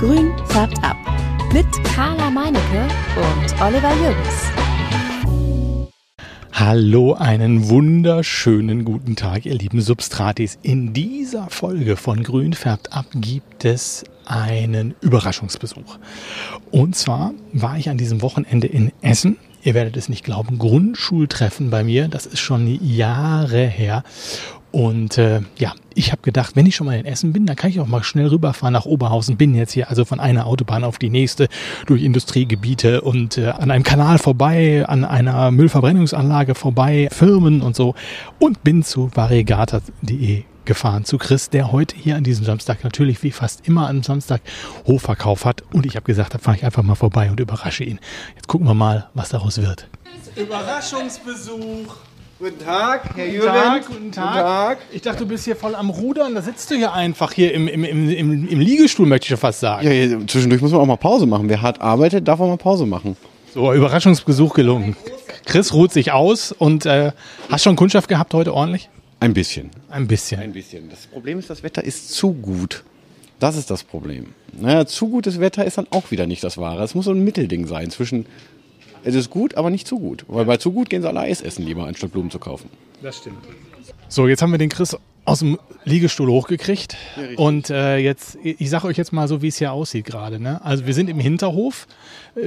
Grün färbt ab. Mit Carla Meinecke und Oliver Jürgens. Hallo, einen wunderschönen guten Tag, ihr lieben Substratis. In dieser Folge von Grün färbt ab gibt es einen Überraschungsbesuch. Und zwar war ich an diesem Wochenende in Essen. Ihr werdet es nicht glauben, Grundschultreffen bei mir. Das ist schon Jahre her. Und äh, ja, ich habe gedacht, wenn ich schon mal in Essen bin, dann kann ich auch mal schnell rüberfahren nach Oberhausen. Bin jetzt hier also von einer Autobahn auf die nächste durch Industriegebiete und äh, an einem Kanal vorbei, an einer Müllverbrennungsanlage vorbei, Firmen und so. Und bin zu variegata.de gefahren zu Chris, der heute hier an diesem Samstag natürlich wie fast immer am Samstag Hofverkauf hat. Und ich habe gesagt, da fahre ich einfach mal vorbei und überrasche ihn. Jetzt gucken wir mal, was daraus wird. Überraschungsbesuch. Guten Tag, Herr Guten Jürgen. Tag, guten Tag. Ich dachte, du bist hier voll am Rudern. Da sitzt du hier einfach hier im, im, im, im, im Liegestuhl, möchte ich schon fast sagen. Ja, ja, zwischendurch muss man auch mal Pause machen. Wer hart arbeitet, darf auch mal Pause machen. So, Überraschungsbesuch gelungen. Chris ruht sich aus und äh, hast schon Kundschaft gehabt heute ordentlich? Ein bisschen. Ein bisschen. Ein bisschen. Das Problem ist, das Wetter ist zu gut. Das ist das Problem. Naja, zu gutes Wetter ist dann auch wieder nicht das Wahre. Es muss so ein Mittelding sein zwischen, es ist gut, aber nicht zu gut. Weil bei zu gut gehen sie alle Eis essen lieber, anstatt Blumen zu kaufen. Das stimmt. So, jetzt haben wir den Chris aus dem Liegestuhl hochgekriegt. und äh, jetzt, ich sage euch jetzt mal so, wie es hier aussieht gerade. Ne? Also wir sind im Hinterhof.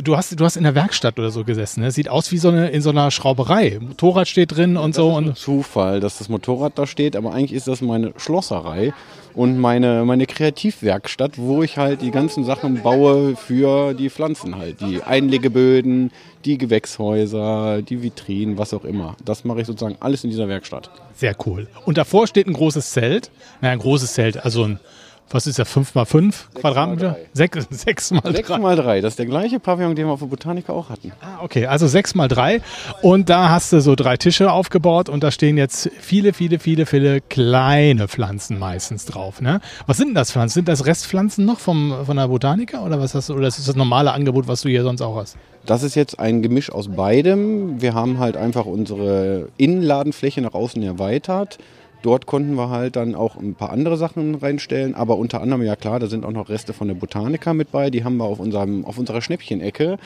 Du hast, du hast in der Werkstatt oder so gesessen. Ne? Sieht aus wie so eine in so einer Schrauberei. Motorrad steht drin und so. Und Zufall, dass das Motorrad da steht, aber eigentlich ist das meine Schlosserei und meine, meine Kreativwerkstatt, wo ich halt die ganzen Sachen baue für die Pflanzen halt. Die Einlegeböden, die Gewächshäuser, die Vitrinen, was auch immer. Das mache ich sozusagen alles in dieser Werkstatt. sehr cool. Und davor steht ein großes Zelt. Naja, ein großes Zelt. Also ein, was ist das, 5 mal 5 Quadratmeter? drei. Sechs, sechs mal Sechs drei. mal drei, das ist der gleiche Pavillon, den wir auf der Botanica auch hatten. Ah, okay, also sechs mal drei. Und da hast du so drei Tische aufgebaut und da stehen jetzt viele, viele, viele, viele kleine Pflanzen meistens drauf. Ne? Was sind denn das Pflanzen? Sind das Restpflanzen noch vom, von der Botanica oder was hast du? Oder ist das das normale Angebot, was du hier sonst auch hast? Das ist jetzt ein Gemisch aus beidem. Wir haben halt einfach unsere Innenladenfläche nach außen erweitert. Dort konnten wir halt dann auch ein paar andere Sachen reinstellen, aber unter anderem, ja klar, da sind auch noch Reste von der Botanica mit bei. Die haben wir auf, unserem, auf unserer Schnäppchenecke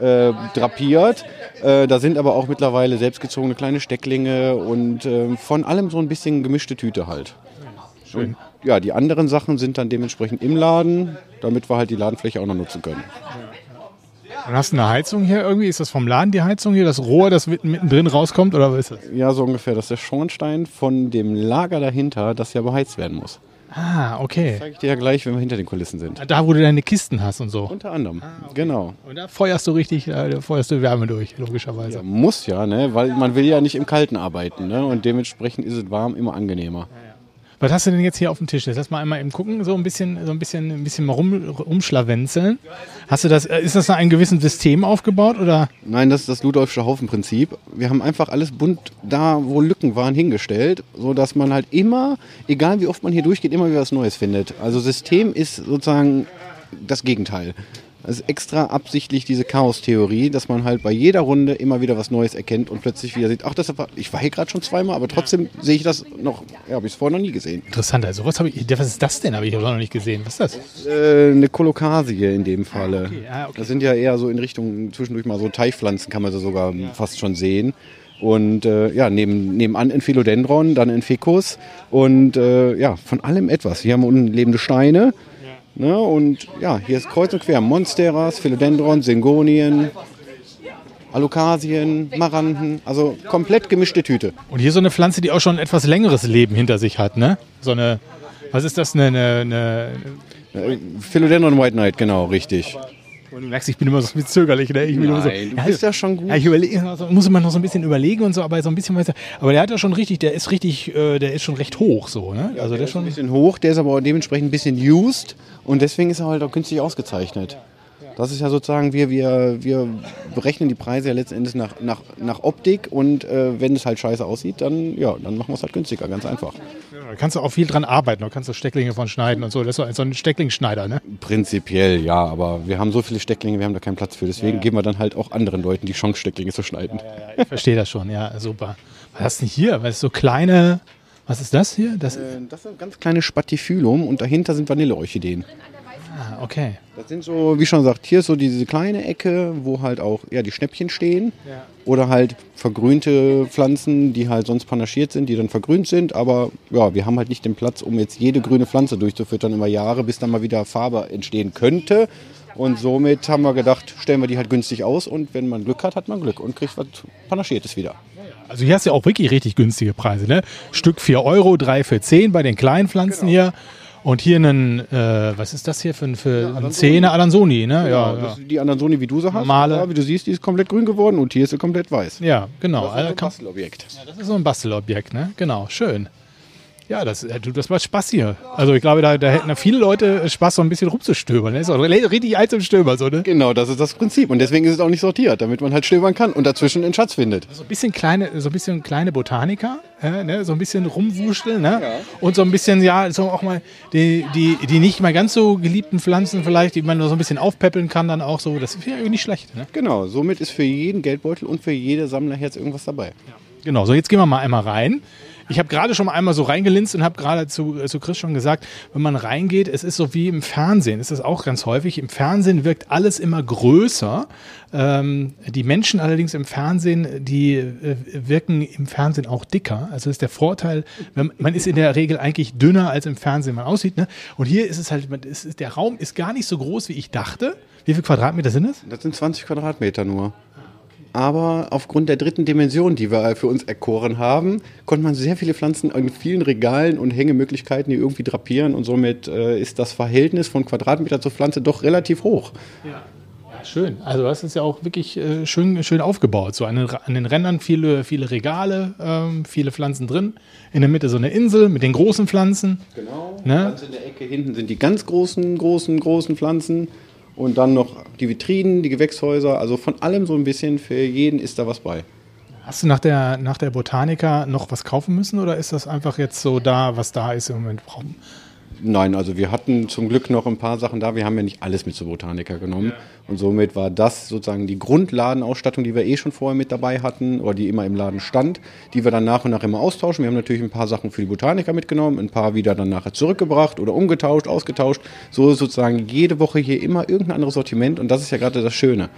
äh, drapiert. Äh, da sind aber auch mittlerweile selbstgezogene kleine Stecklinge und äh, von allem so ein bisschen gemischte Tüte halt. Schön. Und, ja, die anderen Sachen sind dann dementsprechend im Laden, damit wir halt die Ladenfläche auch noch nutzen können. Und hast du eine Heizung hier irgendwie? Ist das vom Laden die Heizung hier? Das Rohr, das mitten- mittendrin rauskommt oder was ist das? Ja, so ungefähr. Das ist der Schornstein von dem Lager dahinter, das ja beheizt werden muss. Ah, okay. Zeige ich dir ja gleich, wenn wir hinter den Kulissen sind. Da, wo du deine Kisten hast und so. Unter anderem. Genau. Und da feuerst du richtig, äh, da feuerst du Wärme durch, logischerweise. Ja, muss ja, ne? Weil man will ja nicht im Kalten arbeiten, ne? Und dementsprechend ist es warm immer angenehmer. Was hast du denn jetzt hier auf dem Tisch? Lass mal einmal eben gucken, so ein bisschen, so ein bisschen, ein bisschen rum, rumschlawenzeln. Hast du das, äh, ist das nach einem gewissen System aufgebaut oder? Nein, das ist das Ludolfsche Haufenprinzip. Wir haben einfach alles bunt da, wo Lücken waren, hingestellt, so dass man halt immer, egal wie oft man hier durchgeht, immer wieder was Neues findet. Also System ist sozusagen das Gegenteil. Das ist extra absichtlich diese Chaos-Theorie, dass man halt bei jeder Runde immer wieder was Neues erkennt und plötzlich wieder sieht, ach, das war, ich war hier gerade schon zweimal, aber trotzdem sehe ich das noch, ja, habe ich es vorher noch nie gesehen. Interessant, also was habe ich, was ist das denn? Habe ich aber noch nicht gesehen. Was ist das? Äh, eine Kolokasie in dem Falle. okay, ah, okay. Das sind ja eher so in Richtung zwischendurch mal so Teichpflanzen, kann man sie sogar fast schon sehen. Und äh, ja, neben, nebenan ein Philodendron, dann ein Ficus und äh, ja, von allem etwas. Hier haben wir unten lebende Steine. Ne, und ja, hier ist kreuz und quer Monsteras, Philodendron, Syngonien, Alokasien, Maranten, also komplett gemischte Tüte. Und hier so eine Pflanze, die auch schon ein etwas längeres Leben hinter sich hat, ne? So eine, was ist das, eine, eine, eine Äh, Philodendron White Knight, genau, richtig. Und du merkst, ich bin immer so ein bisschen zögerlich. Ne? Ich bin immer so, Nein, du bist ja schon gut. Ja, ich überlege, also muss man noch so ein bisschen überlegen und so, aber so ein bisschen. Aber der hat ja schon richtig, der ist richtig, äh, der ist schon recht hoch so, ne? also der ist ein schon. bisschen hoch, der ist aber dementsprechend ein bisschen used und deswegen ist er halt auch künstlich ausgezeichnet. Das ist ja sozusagen, wir, wir, wir berechnen die Preise ja letzten Endes nach, nach, nach Optik und äh, wenn es halt scheiße aussieht, dann, ja, dann machen wir es halt günstiger, ganz einfach. Da kannst du auch viel dran arbeiten, da kannst du Stecklinge von schneiden und so. Das ist so ein- Stecklingsschneider, ne? Prinzipiell ja, aber wir haben so viele Stecklinge, wir haben da keinen Platz für. Deswegen geben wir dann halt auch anderen Leuten die Chance, Stecklinge zu schneiden. Ich verstehe das schon, ja, super. Was hast du denn hier? Was ist so kleine, was ist das hier? Das, Äh, Das ist ein ganz kleines Spatifylum und dahinter sind Vanilleorchideen. Ah, okay. Das sind so, wie schon gesagt, hier ist so diese kleine Ecke, wo halt auch ja, die Schnäppchen stehen. Ja. Oder halt vergrünte Pflanzen, die halt sonst panaschiert sind, die dann vergrünt sind. Aber ja, wir haben halt nicht den Platz, um jetzt jede grüne Pflanze durchzufüttern über Jahre, bis dann mal wieder Farbe entstehen könnte. Und somit haben wir gedacht, stellen wir die halt günstig aus und wenn man Glück hat, hat man Glück und kriegt was Panaschiertes wieder. Also hier hast du ja auch wirklich richtig günstige Preise, ne? Stück 4 Euro, 3 für 10 bei den kleinen Pflanzen hier. Und hier einen, äh, was ist das hier für, ein- für ein Zehner Alanzoni, ne? Ja, Ja, ja. die Anansoni, wie du sie hast. Normale. Ja, wie du siehst, die ist komplett grün geworden und hier ist sie komplett weiß. ja genau. Das ist Also ein Bastelobjekt. Ja, das ist so ein Bastelobjekt, ne? Genau, schön. Ja, das, äh, das macht Spaß hier. Also ich glaube, da, da hätten ja viele Leute Spaß, so ein bisschen rumzustöbern. Das ist auch richtig zum Stöbern, so, ne? Genau, das ist das Prinzip. Und deswegen ist es auch nicht sortiert, damit man halt stöbern kann und dazwischen den Schatz findet. So ein bisschen kleine, so ein bisschen kleine Botaniker, äh, ne? so ein bisschen rumwuscheln, ne? Ja. Und so ein bisschen, ja, so auch mal die, die, die nicht mal ganz so geliebten Pflanzen vielleicht, die man nur so ein bisschen aufpäppeln kann, dann auch so. Das wäre irgendwie nicht schlecht, ne? Genau, somit ist für jeden Geldbeutel und für jede Sammlerherz irgendwas dabei. Genau, so jetzt gehen wir mal einmal rein. Ich habe gerade schon mal einmal so reingelinst und habe gerade zu, äh, zu Chris schon gesagt, wenn man reingeht, es ist so wie im Fernsehen, es ist auch ganz häufig. Im Fernsehen wirkt alles immer größer. Ähm, die Menschen allerdings im Fernsehen, die äh, wirken im Fernsehen auch dicker. Also ist der Vorteil, wenn, man ist in der Regel eigentlich dünner, als im Fernsehen man aussieht. Ne? Und hier ist es halt, man- ist, der Raum ist gar nicht so groß, wie ich dachte. Wie viele Quadratmeter sind es? Das sind 20 Quadratmeter nur. Aber aufgrund der dritten Dimension, die wir für uns erkoren haben, konnte man sehr viele Pflanzen in vielen Regalen und Hängemöglichkeiten hier irgendwie drapieren. Und somit äh, ist das Verhältnis von Quadratmeter zur Pflanze doch relativ hoch. Ja, schön. Also das ist ja auch wirklich äh, schön, schön aufgebaut. So an den, an den Rändern viele, viele Regale, ähm, viele Pflanzen drin. In der Mitte so eine Insel mit den großen Pflanzen. Genau. Ne? Ganz in der Ecke hinten sind die ganz großen, großen, großen Pflanzen. Und dann noch die Vitrinen, die Gewächshäuser. Also von allem so ein bisschen. Für jeden ist da was bei. Hast du nach der, nach der Botanica noch was kaufen müssen oder ist das einfach jetzt so da, was da ist im Moment? Nein, also wir hatten zum Glück noch ein paar Sachen da. Wir haben ja nicht alles mit zur Botanica genommen. Und somit war das sozusagen die Grundladenausstattung, die wir eh schon vorher mit dabei hatten oder die immer im Laden stand, die wir dann nach und nach immer austauschen. Wir haben natürlich ein paar Sachen für die Botanica mitgenommen, ein paar wieder dann nachher zurückgebracht oder umgetauscht, ausgetauscht. So ist sozusagen jede Woche hier immer irgendein anderes Sortiment und das ist ja gerade das Schöne.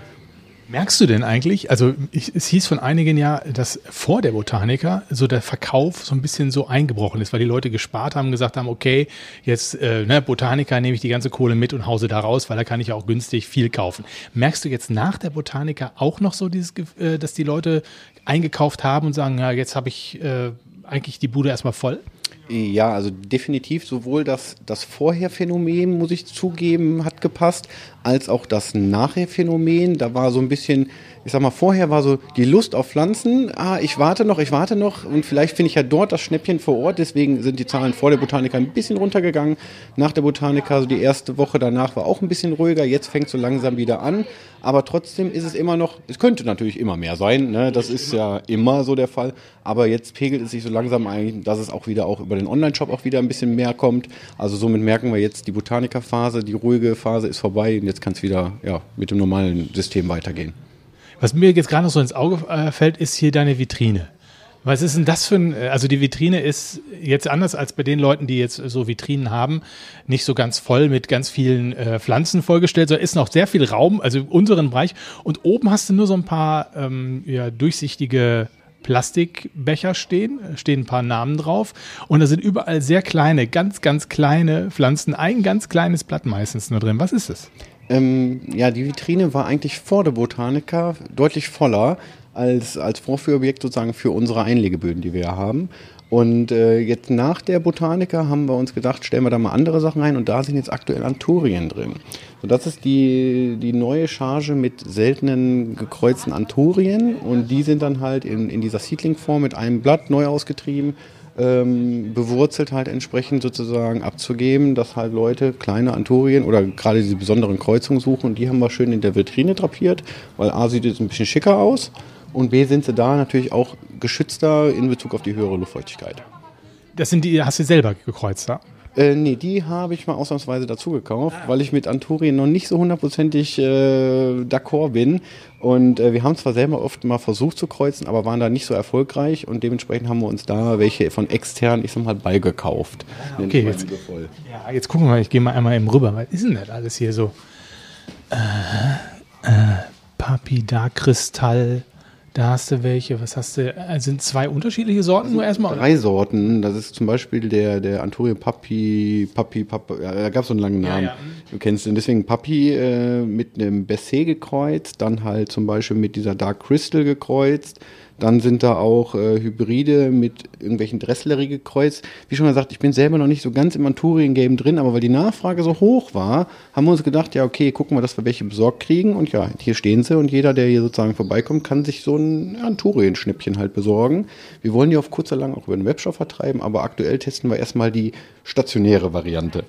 Merkst du denn eigentlich, also ich, es hieß von einigen ja, dass vor der Botanica so der Verkauf so ein bisschen so eingebrochen ist, weil die Leute gespart haben, gesagt haben, okay, jetzt äh, ne, Botanica nehme ich die ganze Kohle mit und hause da raus, weil da kann ich auch günstig viel kaufen. Merkst du jetzt nach der Botanica auch noch so dieses, äh, dass die Leute eingekauft haben und sagen, ja, jetzt habe ich äh, eigentlich die Bude erstmal voll? Ja, also definitiv sowohl das, das Vorher-Phänomen, muss ich zugeben, hat gepasst, als auch das Nachher-Phänomen. Da war so ein bisschen, ich sag mal, vorher war so die Lust auf Pflanzen. Ah, ich warte noch, ich warte noch und vielleicht finde ich ja dort das Schnäppchen vor Ort. Deswegen sind die Zahlen vor der Botanica ein bisschen runtergegangen. Nach der Botanica, also die erste Woche danach war auch ein bisschen ruhiger. Jetzt fängt so langsam wieder an. Aber trotzdem ist es immer noch, es könnte natürlich immer mehr sein, ne? das ist ja immer so der Fall. Aber jetzt pegelt es sich so langsam ein, dass es auch wieder auch über den Online-Shop auch wieder ein bisschen mehr kommt. Also somit merken wir jetzt, die Botanica-Phase, die ruhige Phase ist vorbei und jetzt kann es wieder ja, mit dem normalen System weitergehen. Was mir jetzt gerade noch so ins Auge äh, fällt, ist hier deine Vitrine. Was ist denn das für ein, äh, also die Vitrine ist jetzt anders als bei den Leuten, die jetzt so Vitrinen haben, nicht so ganz voll mit ganz vielen äh, Pflanzen vollgestellt, sondern ist noch sehr viel Raum, also im unteren Bereich. Und oben hast du nur so ein paar ähm, ja, durchsichtige Plastikbecher stehen, stehen ein paar Namen drauf. Und da sind überall sehr kleine, ganz, ganz kleine Pflanzen, ein ganz kleines Blatt meistens nur drin. Was ist es? Ähm, ja, die Vitrine war eigentlich vor der Botanica deutlich voller als, als Vorführobjekt sozusagen für unsere Einlegeböden, die wir ja haben. Und äh, jetzt nach der Botanica haben wir uns gedacht, stellen wir da mal andere Sachen rein und da sind jetzt aktuell Anturien drin. Und das ist die, die neue Charge mit seltenen gekreuzten Anturien und die sind dann halt in, in dieser Seedling-Form mit einem Blatt neu ausgetrieben ähm, bewurzelt halt entsprechend sozusagen abzugeben, dass halt Leute kleine Anturien oder gerade diese besonderen Kreuzungen suchen und die haben wir schön in der Vitrine drapiert, weil A sieht es ein bisschen schicker aus und B sind sie da natürlich auch geschützter in Bezug auf die höhere Luftfeuchtigkeit. Das sind die, hast du selber gekreuzt, ja? Äh, nee, die habe ich mal ausnahmsweise dazu gekauft, weil ich mit Anturien noch nicht so hundertprozentig äh, d'accord bin. Und äh, wir haben zwar selber oft mal versucht zu kreuzen, aber waren da nicht so erfolgreich und dementsprechend haben wir uns da welche von extern, ich sag mal, beigekauft. Ah, okay, jetzt, ja, jetzt gucken wir mal, ich gehe mal einmal eben rüber. Was ist denn das alles hier so? Äh, äh, Papida-Kristall. Da hast du welche. Was hast du? Äh, sind zwei unterschiedliche Sorten nur erstmal? Drei Sorten. Das ist zum Beispiel der, der Antonio Papi, Papi, Papi, ja, da gab es so einen langen Namen. Ja, ja. Du kennst den. Deswegen Papi äh, mit einem Bessé gekreuzt, dann halt zum Beispiel mit dieser Dark Crystal gekreuzt dann sind da auch äh, Hybride mit irgendwelchen Dressleri gekreuzt. Wie schon gesagt, ich bin selber noch nicht so ganz im Anturien-Game drin, aber weil die Nachfrage so hoch war, haben wir uns gedacht, ja, okay, gucken wir, dass wir welche besorgt kriegen. Und ja, hier stehen sie und jeder, der hier sozusagen vorbeikommt, kann sich so ein Anturien-Schnippchen halt besorgen. Wir wollen die auf kurz oder lang auch über den Webshop vertreiben, aber aktuell testen wir erstmal die stationäre Variante.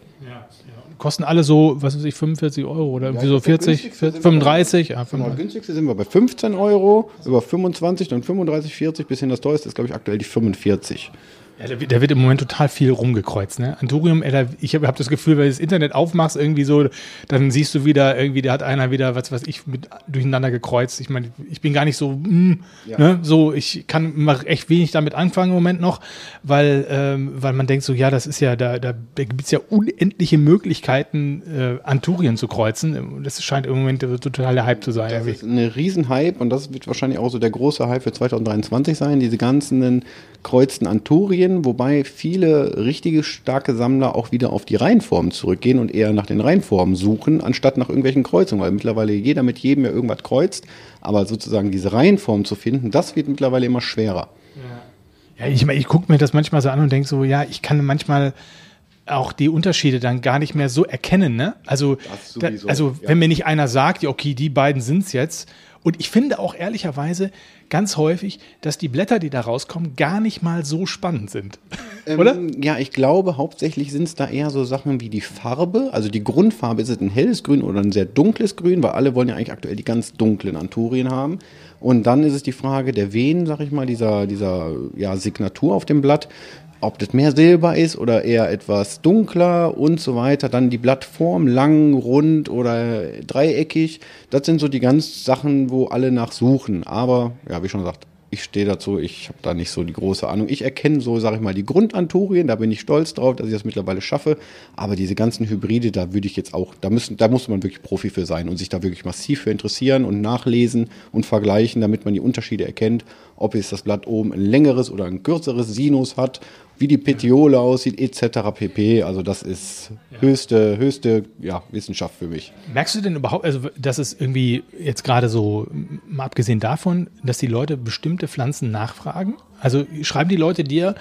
Kosten alle so, was weiß ich, 45 Euro oder ja, so 40, 35? Ja, 35. Genau, günstigste sind wir bei 15 Euro, über 25, dann 35, 40, bis hin das teuerste ist, glaube ich, aktuell die 45. Ja, da wird im Moment total viel rumgekreuzt. Ne? Anturium, ich habe hab das Gefühl, wenn du das Internet aufmachst, irgendwie so, dann siehst du wieder, irgendwie, da hat einer wieder, was weiß ich, mit, durcheinander gekreuzt. Ich meine, ich bin gar nicht so, mm, ja. ne? so, ich kann mach echt wenig damit anfangen im Moment noch, weil, ähm, weil man denkt so, ja, das ist ja, da, da gibt es ja unendliche Möglichkeiten, äh, Anturien zu kreuzen. Das scheint im Moment total der Hype zu sein. Das irgendwie. ist eine Riesenhype und das wird wahrscheinlich auch so der große Hype für 2023 sein, diese ganzen kreuzten Anturien, wobei viele richtige starke Sammler auch wieder auf die Reihenformen zurückgehen und eher nach den Reihenformen suchen, anstatt nach irgendwelchen Kreuzungen, weil mittlerweile jeder mit jedem ja irgendwas kreuzt, aber sozusagen diese Reihenform zu finden, das wird mittlerweile immer schwerer. Ja, ja ich, ich gucke mir das manchmal so an und denke so, ja, ich kann manchmal auch die Unterschiede dann gar nicht mehr so erkennen. Ne? Also, da, also ja. wenn mir nicht einer sagt, ja, okay, die beiden sind es jetzt. Und ich finde auch ehrlicherweise, ganz häufig, dass die Blätter, die da rauskommen, gar nicht mal so spannend sind. Ähm, Oder? Ja, ich glaube, hauptsächlich sind es da eher so Sachen wie die Farbe. Also die Grundfarbe ist es ein helles Grün oder ein sehr dunkles Grün, weil alle wollen ja eigentlich aktuell die ganz dunklen Anturien haben. Und dann ist es die Frage der Venen, sag ich mal, dieser, dieser ja, Signatur auf dem Blatt ob das mehr Silber ist oder eher etwas dunkler und so weiter. Dann die Blattform, lang, rund oder dreieckig. Das sind so die ganz Sachen, wo alle nach suchen. Aber, ja, wie schon gesagt, ich stehe dazu, ich habe da nicht so die große Ahnung. Ich erkenne so, sage ich mal, die Grundanturien, da bin ich stolz drauf, dass ich das mittlerweile schaffe. Aber diese ganzen Hybride, da würde ich jetzt auch, da müssen, da muss man wirklich Profi für sein und sich da wirklich massiv für interessieren und nachlesen und vergleichen, damit man die Unterschiede erkennt, ob jetzt das Blatt oben ein längeres oder ein kürzeres Sinus hat, wie die Petiole aussieht, etc. pp. Also das ist höchste, höchste ja, Wissenschaft für mich. Merkst du denn überhaupt, also dass es irgendwie jetzt gerade so, mal abgesehen davon, dass die Leute bestimmte Pflanzen nachfragen? Also schreiben die Leute dir,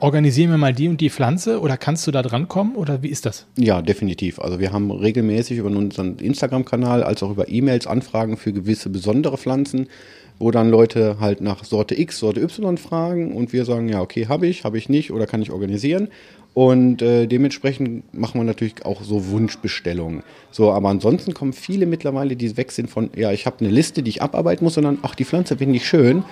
organisieren wir mal die und die Pflanze oder kannst du da drankommen oder wie ist das? Ja, definitiv. Also wir haben regelmäßig über unseren Instagram-Kanal als auch über E-Mails Anfragen für gewisse besondere Pflanzen wo dann Leute halt nach Sorte X, Sorte Y fragen und wir sagen, ja, okay, habe ich, habe ich nicht oder kann ich organisieren. Und äh, dementsprechend machen wir natürlich auch so Wunschbestellungen. So, aber ansonsten kommen viele mittlerweile, die weg sind von, ja, ich habe eine Liste, die ich abarbeiten muss, sondern ach, die Pflanze finde ich schön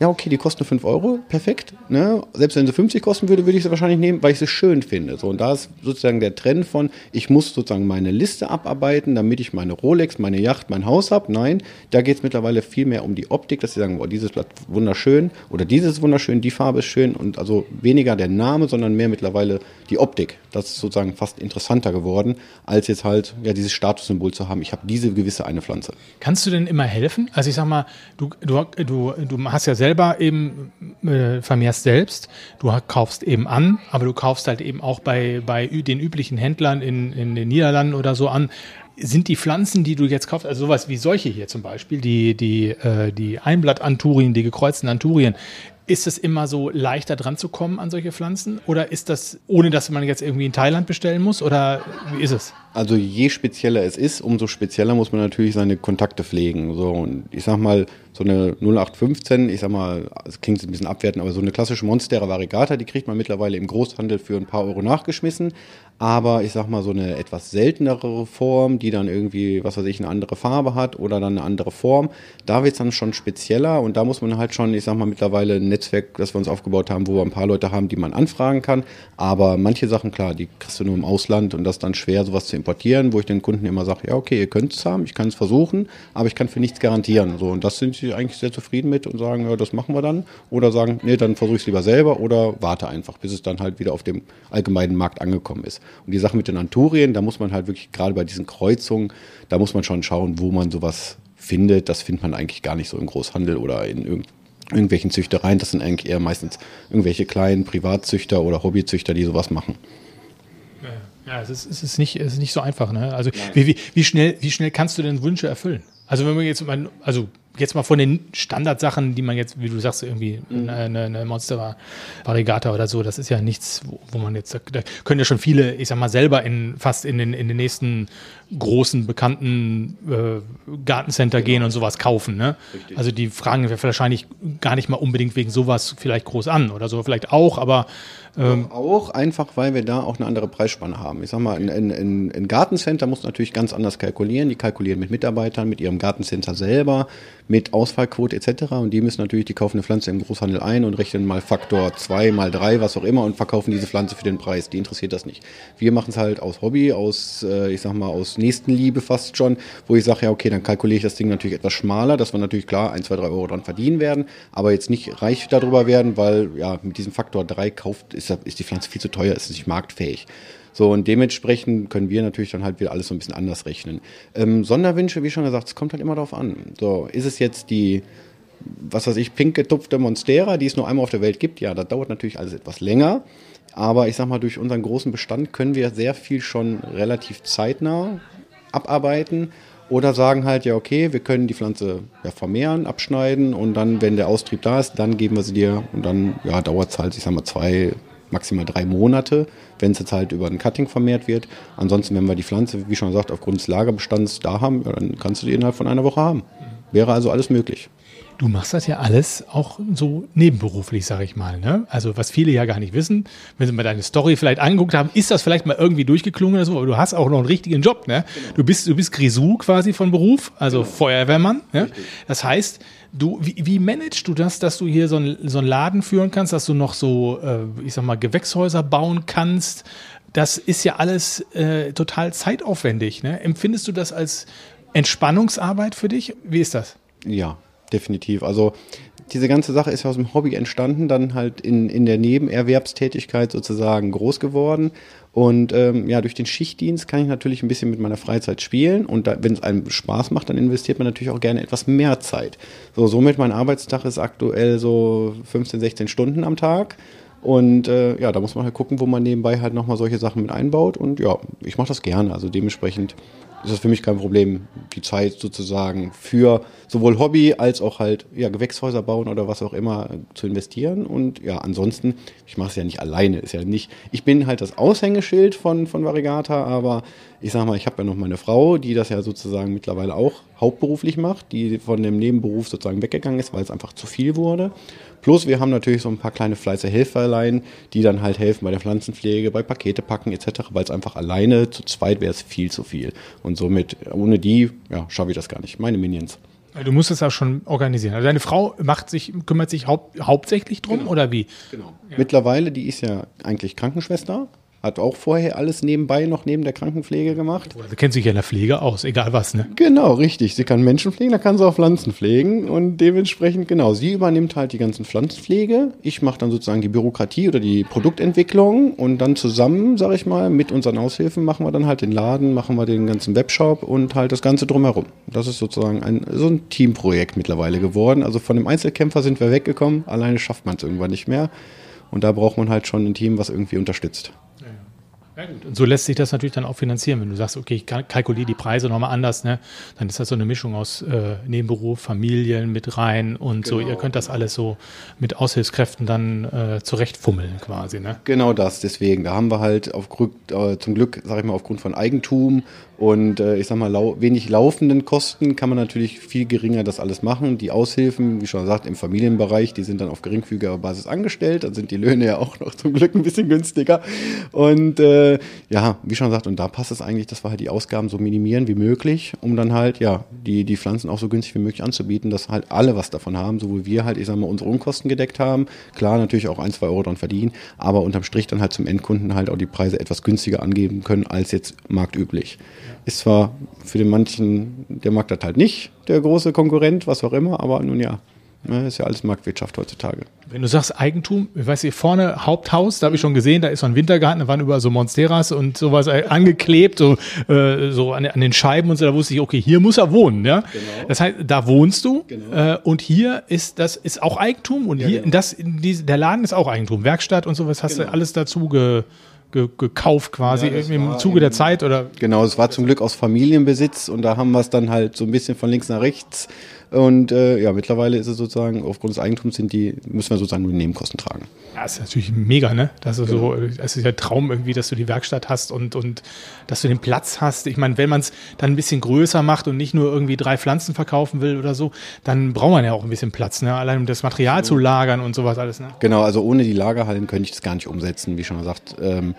ja, okay, die kosten nur 5 Euro, perfekt. Ne? Selbst wenn sie 50 kosten würde, würde ich sie wahrscheinlich nehmen, weil ich sie schön finde. So, und da ist sozusagen der Trend von, ich muss sozusagen meine Liste abarbeiten, damit ich meine Rolex, meine Yacht, mein Haus habe. Nein, da geht es mittlerweile viel mehr um die Optik, dass sie sagen, boah, dieses Blatt wunderschön oder dieses wunderschön, die Farbe ist schön und also weniger der Name, sondern mehr mittlerweile die Optik. Das ist sozusagen fast interessanter geworden, als jetzt halt ja dieses Statussymbol zu haben. Ich habe diese gewisse eine Pflanze. Kannst du denn immer helfen? Also ich sag mal, du, du, du, du hast ja selbst selber eben äh, vermehrst selbst. Du kaufst eben an, aber du kaufst halt eben auch bei, bei den üblichen Händlern in, in den Niederlanden oder so an. Sind die Pflanzen, die du jetzt kaufst, also sowas wie solche hier zum Beispiel, die, die, äh, die Einblatt-Anturien, die gekreuzten Anturien, ist es immer so leichter dran zu kommen an solche Pflanzen? Oder ist das, ohne dass man jetzt irgendwie in Thailand bestellen muss? Oder wie ist es? Also je spezieller es ist, umso spezieller muss man natürlich seine Kontakte pflegen. So, und ich sag mal, so eine 0815, ich sag mal, es klingt ein bisschen abwertend, aber so eine klassische Monstera Variegata, die kriegt man mittlerweile im Großhandel für ein paar Euro nachgeschmissen. Aber ich sag mal, so eine etwas seltenere Form, die dann irgendwie, was weiß ich, eine andere Farbe hat oder dann eine andere Form. Da wird es dann schon spezieller und da muss man halt schon, ich sag mal, mittlerweile ein Netzwerk, das wir uns aufgebaut haben, wo wir ein paar Leute haben, die man anfragen kann. Aber manche Sachen, klar, die kriegst du nur im Ausland und das ist dann schwer, sowas zu importieren, wo ich den Kunden immer sage, ja, okay, ihr könnt es haben, ich kann es versuchen, aber ich kann für nichts garantieren. So, und das sind sie eigentlich sehr zufrieden mit und sagen, ja, das machen wir dann. Oder sagen, nee, dann versuche ich es lieber selber oder warte einfach, bis es dann halt wieder auf dem allgemeinen Markt angekommen ist. Und die Sache mit den Anturien, da muss man halt wirklich gerade bei diesen Kreuzungen, da muss man schon schauen, wo man sowas findet. Das findet man eigentlich gar nicht so im Großhandel oder in irgend irgendwelchen Züchtereien. Das sind eigentlich eher meistens irgendwelche kleinen Privatzüchter oder Hobbyzüchter, die sowas machen. Ja, es ist, es ist, nicht, es ist nicht so einfach. Ne? Also wie, wie, wie, schnell, wie schnell kannst du denn Wünsche erfüllen? Also wenn man jetzt mal, also jetzt mal von den Standardsachen, die man jetzt, wie du sagst, irgendwie mhm. eine, eine Monster Variegata oder so, das ist ja nichts, wo, wo man jetzt, da können ja schon viele, ich sag mal, selber in fast in den, in den nächsten großen, bekannten äh, Gartencenter genau. gehen und sowas kaufen. Ne? Also die fragen wir wahrscheinlich gar nicht mal unbedingt wegen sowas vielleicht groß an oder so, vielleicht auch, aber ähm, auch einfach, weil wir da auch eine andere Preisspanne haben. Ich sag mal, ein, ein, ein Gartencenter muss natürlich ganz anders kalkulieren. Die kalkulieren mit Mitarbeitern, mit ihrem Gartencenter selber, mit Ausfallquote etc. Und die müssen natürlich, die kaufen eine Pflanze im Großhandel ein und rechnen mal Faktor 2, mal 3, was auch immer und verkaufen diese Pflanze für den Preis. Die interessiert das nicht. Wir machen es halt aus Hobby, aus, äh, ich sag mal, aus Nächstenliebe fast schon, wo ich sage, ja, okay, dann kalkuliere ich das Ding natürlich etwas schmaler, dass wir natürlich klar 1, 2, 3 Euro dran verdienen werden, aber jetzt nicht reich darüber werden, weil ja, mit diesem Faktor 3 kauft, ist, ist die Pflanze viel zu teuer, ist nicht marktfähig. So, und dementsprechend können wir natürlich dann halt wieder alles so ein bisschen anders rechnen. Ähm, Sonderwünsche, wie schon gesagt, es kommt halt immer darauf an. So, ist es jetzt die, was weiß ich, pink getupfte Monstera, die es nur einmal auf der Welt gibt? Ja, das dauert natürlich alles etwas länger. Aber ich sag mal, durch unseren großen Bestand können wir sehr viel schon relativ zeitnah abarbeiten. Oder sagen halt, ja, okay, wir können die Pflanze ja, vermehren, abschneiden und dann, wenn der Austrieb da ist, dann geben wir sie dir und dann ja, dauert es halt, ich sag mal, zwei, maximal drei Monate, wenn es jetzt halt über ein Cutting vermehrt wird. Ansonsten, wenn wir die Pflanze, wie schon gesagt, aufgrund des Lagerbestands da haben, ja, dann kannst du die innerhalb von einer Woche haben. Wäre also alles möglich. Du machst das ja alles auch so nebenberuflich, sag ich mal. Ne? Also was viele ja gar nicht wissen, wenn sie mal deine Story vielleicht angeguckt haben, ist das vielleicht mal irgendwie durchgeklungen oder so, aber du hast auch noch einen richtigen Job. Ne? Genau. Du bist du bist Grisou quasi von Beruf, also genau. Feuerwehrmann. Ne? Das heißt, du wie, wie managst du das, dass du hier so, ein, so einen Laden führen kannst, dass du noch so, äh, ich sag mal, Gewächshäuser bauen kannst? Das ist ja alles äh, total zeitaufwendig. Ne? Empfindest du das als Entspannungsarbeit für dich? Wie ist das? Ja, definitiv. Also diese ganze Sache ist ja aus dem Hobby entstanden, dann halt in, in der Nebenerwerbstätigkeit sozusagen groß geworden. Und ähm, ja, durch den Schichtdienst kann ich natürlich ein bisschen mit meiner Freizeit spielen. Und wenn es einem Spaß macht, dann investiert man natürlich auch gerne etwas mehr Zeit. So, somit mein Arbeitstag ist aktuell so 15, 16 Stunden am Tag. Und äh, ja, da muss man halt gucken, wo man nebenbei halt nochmal solche Sachen mit einbaut. Und ja, ich mache das gerne. Also dementsprechend ist das für mich kein Problem, die Zeit sozusagen für sowohl Hobby als auch halt ja, Gewächshäuser bauen oder was auch immer zu investieren. Und ja, ansonsten, ich mache es ja nicht alleine, ist ja nicht. Ich bin halt das Aushängeschild von, von Variegata, aber ich sag mal, ich habe ja noch meine Frau, die das ja sozusagen mittlerweile auch hauptberuflich macht, die von dem Nebenberuf sozusagen weggegangen ist, weil es einfach zu viel wurde. Plus wir haben natürlich so ein paar kleine fleiße Helferlein, die dann halt helfen bei der Pflanzenpflege, bei Pakete packen etc., weil es einfach alleine zu zweit wäre es viel zu viel. Und somit, ohne die, ja, schaffe ich das gar nicht. Meine Minions. Du musst es auch schon organisieren. Also deine Frau macht sich, kümmert sich haupt, hauptsächlich drum genau. oder wie? Genau. Ja. Mittlerweile, die ist ja eigentlich Krankenschwester, hat auch vorher alles nebenbei noch neben der Krankenpflege gemacht. Sie kennt sich ja in der Pflege aus, egal was, ne? Genau, richtig. Sie kann Menschen pflegen, da kann sie auch Pflanzen pflegen und dementsprechend, genau, sie übernimmt halt die ganzen Pflanzenpflege. Ich mache dann sozusagen die Bürokratie oder die Produktentwicklung und dann zusammen, sage ich mal, mit unseren Aushilfen machen wir dann halt den Laden, machen wir den ganzen Webshop und halt das Ganze drumherum. Das ist sozusagen ein, so ein Teamprojekt mittlerweile geworden. Also von dem Einzelkämpfer sind wir weggekommen, alleine schafft man es irgendwann nicht mehr. Und da braucht man halt schon ein Team, was irgendwie unterstützt. Ja, gut. Und so lässt sich das natürlich dann auch finanzieren. Wenn du sagst, okay, ich kalkuliere die Preise nochmal anders, ne, dann ist das so eine Mischung aus äh, Nebenberuf, Familien mit rein und genau. so. Ihr könnt das alles so mit Aushilfskräften dann äh, zurechtfummeln quasi. Ne? Genau das, deswegen. Da haben wir halt auf, äh, zum Glück, sag ich mal, aufgrund von Eigentum und äh, ich sag mal, lau wenig laufenden Kosten kann man natürlich viel geringer das alles machen. Die Aushilfen, wie schon gesagt, im Familienbereich, die sind dann auf geringfügiger Basis angestellt. Dann sind die Löhne ja auch noch zum Glück ein bisschen günstiger. Und äh, ja, wie schon gesagt, und da passt es eigentlich, dass wir halt die Ausgaben so minimieren wie möglich, um dann halt, ja, die, die Pflanzen auch so günstig wie möglich anzubieten, dass halt alle was davon haben, sowohl wir halt, ich sag mal, unsere Unkosten gedeckt haben, klar, natürlich auch ein, zwei Euro dran verdienen, aber unterm Strich dann halt zum Endkunden halt auch die Preise etwas günstiger angeben können als jetzt marktüblich. Ist zwar für den manchen, der mag das halt nicht, der große Konkurrent, was auch immer, aber nun ja, Ne, ist ja alles Marktwirtschaft heutzutage. Wenn du sagst Eigentum, ich weiß nicht, vorne Haupthaus, da habe ich schon gesehen, da ist so ein Wintergarten, da waren überall so Monsteras und sowas angeklebt, so, äh, so an, an, den Scheiben und so, da wusste ich, okay, hier muss er wohnen, ja. Genau. Das heißt, da wohnst du genau. äh, und hier ist das ist auch Eigentum und ja, hier, genau. das, die, der Laden ist auch Eigentum, Werkstatt und sowas, hast genau. du alles dazu ge, ge, gekauft quasi ja, im Zuge der Zeit oder? Genau, es war zum Glück aus Familienbesitz und da haben wir es dann halt so ein bisschen von links nach rechts und äh, ja, mittlerweile ist es sozusagen, aufgrund des Eigentums sind die, müssen wir sozusagen nur die Nebenkosten tragen. Ja, ist natürlich mega, ne? Das ist genau. so, es ist ja Traum irgendwie, dass du die Werkstatt hast und, und dass du den Platz hast. Ich meine, wenn man es dann ein bisschen größer macht und nicht nur irgendwie drei Pflanzen verkaufen will oder so, dann braucht man ja auch ein bisschen Platz, ne? Allein um das Material zu lagern und sowas alles, ne? Genau, also ohne die Lagerhallen könnte ich das gar nicht umsetzen, wie schon gesagt. Ähm,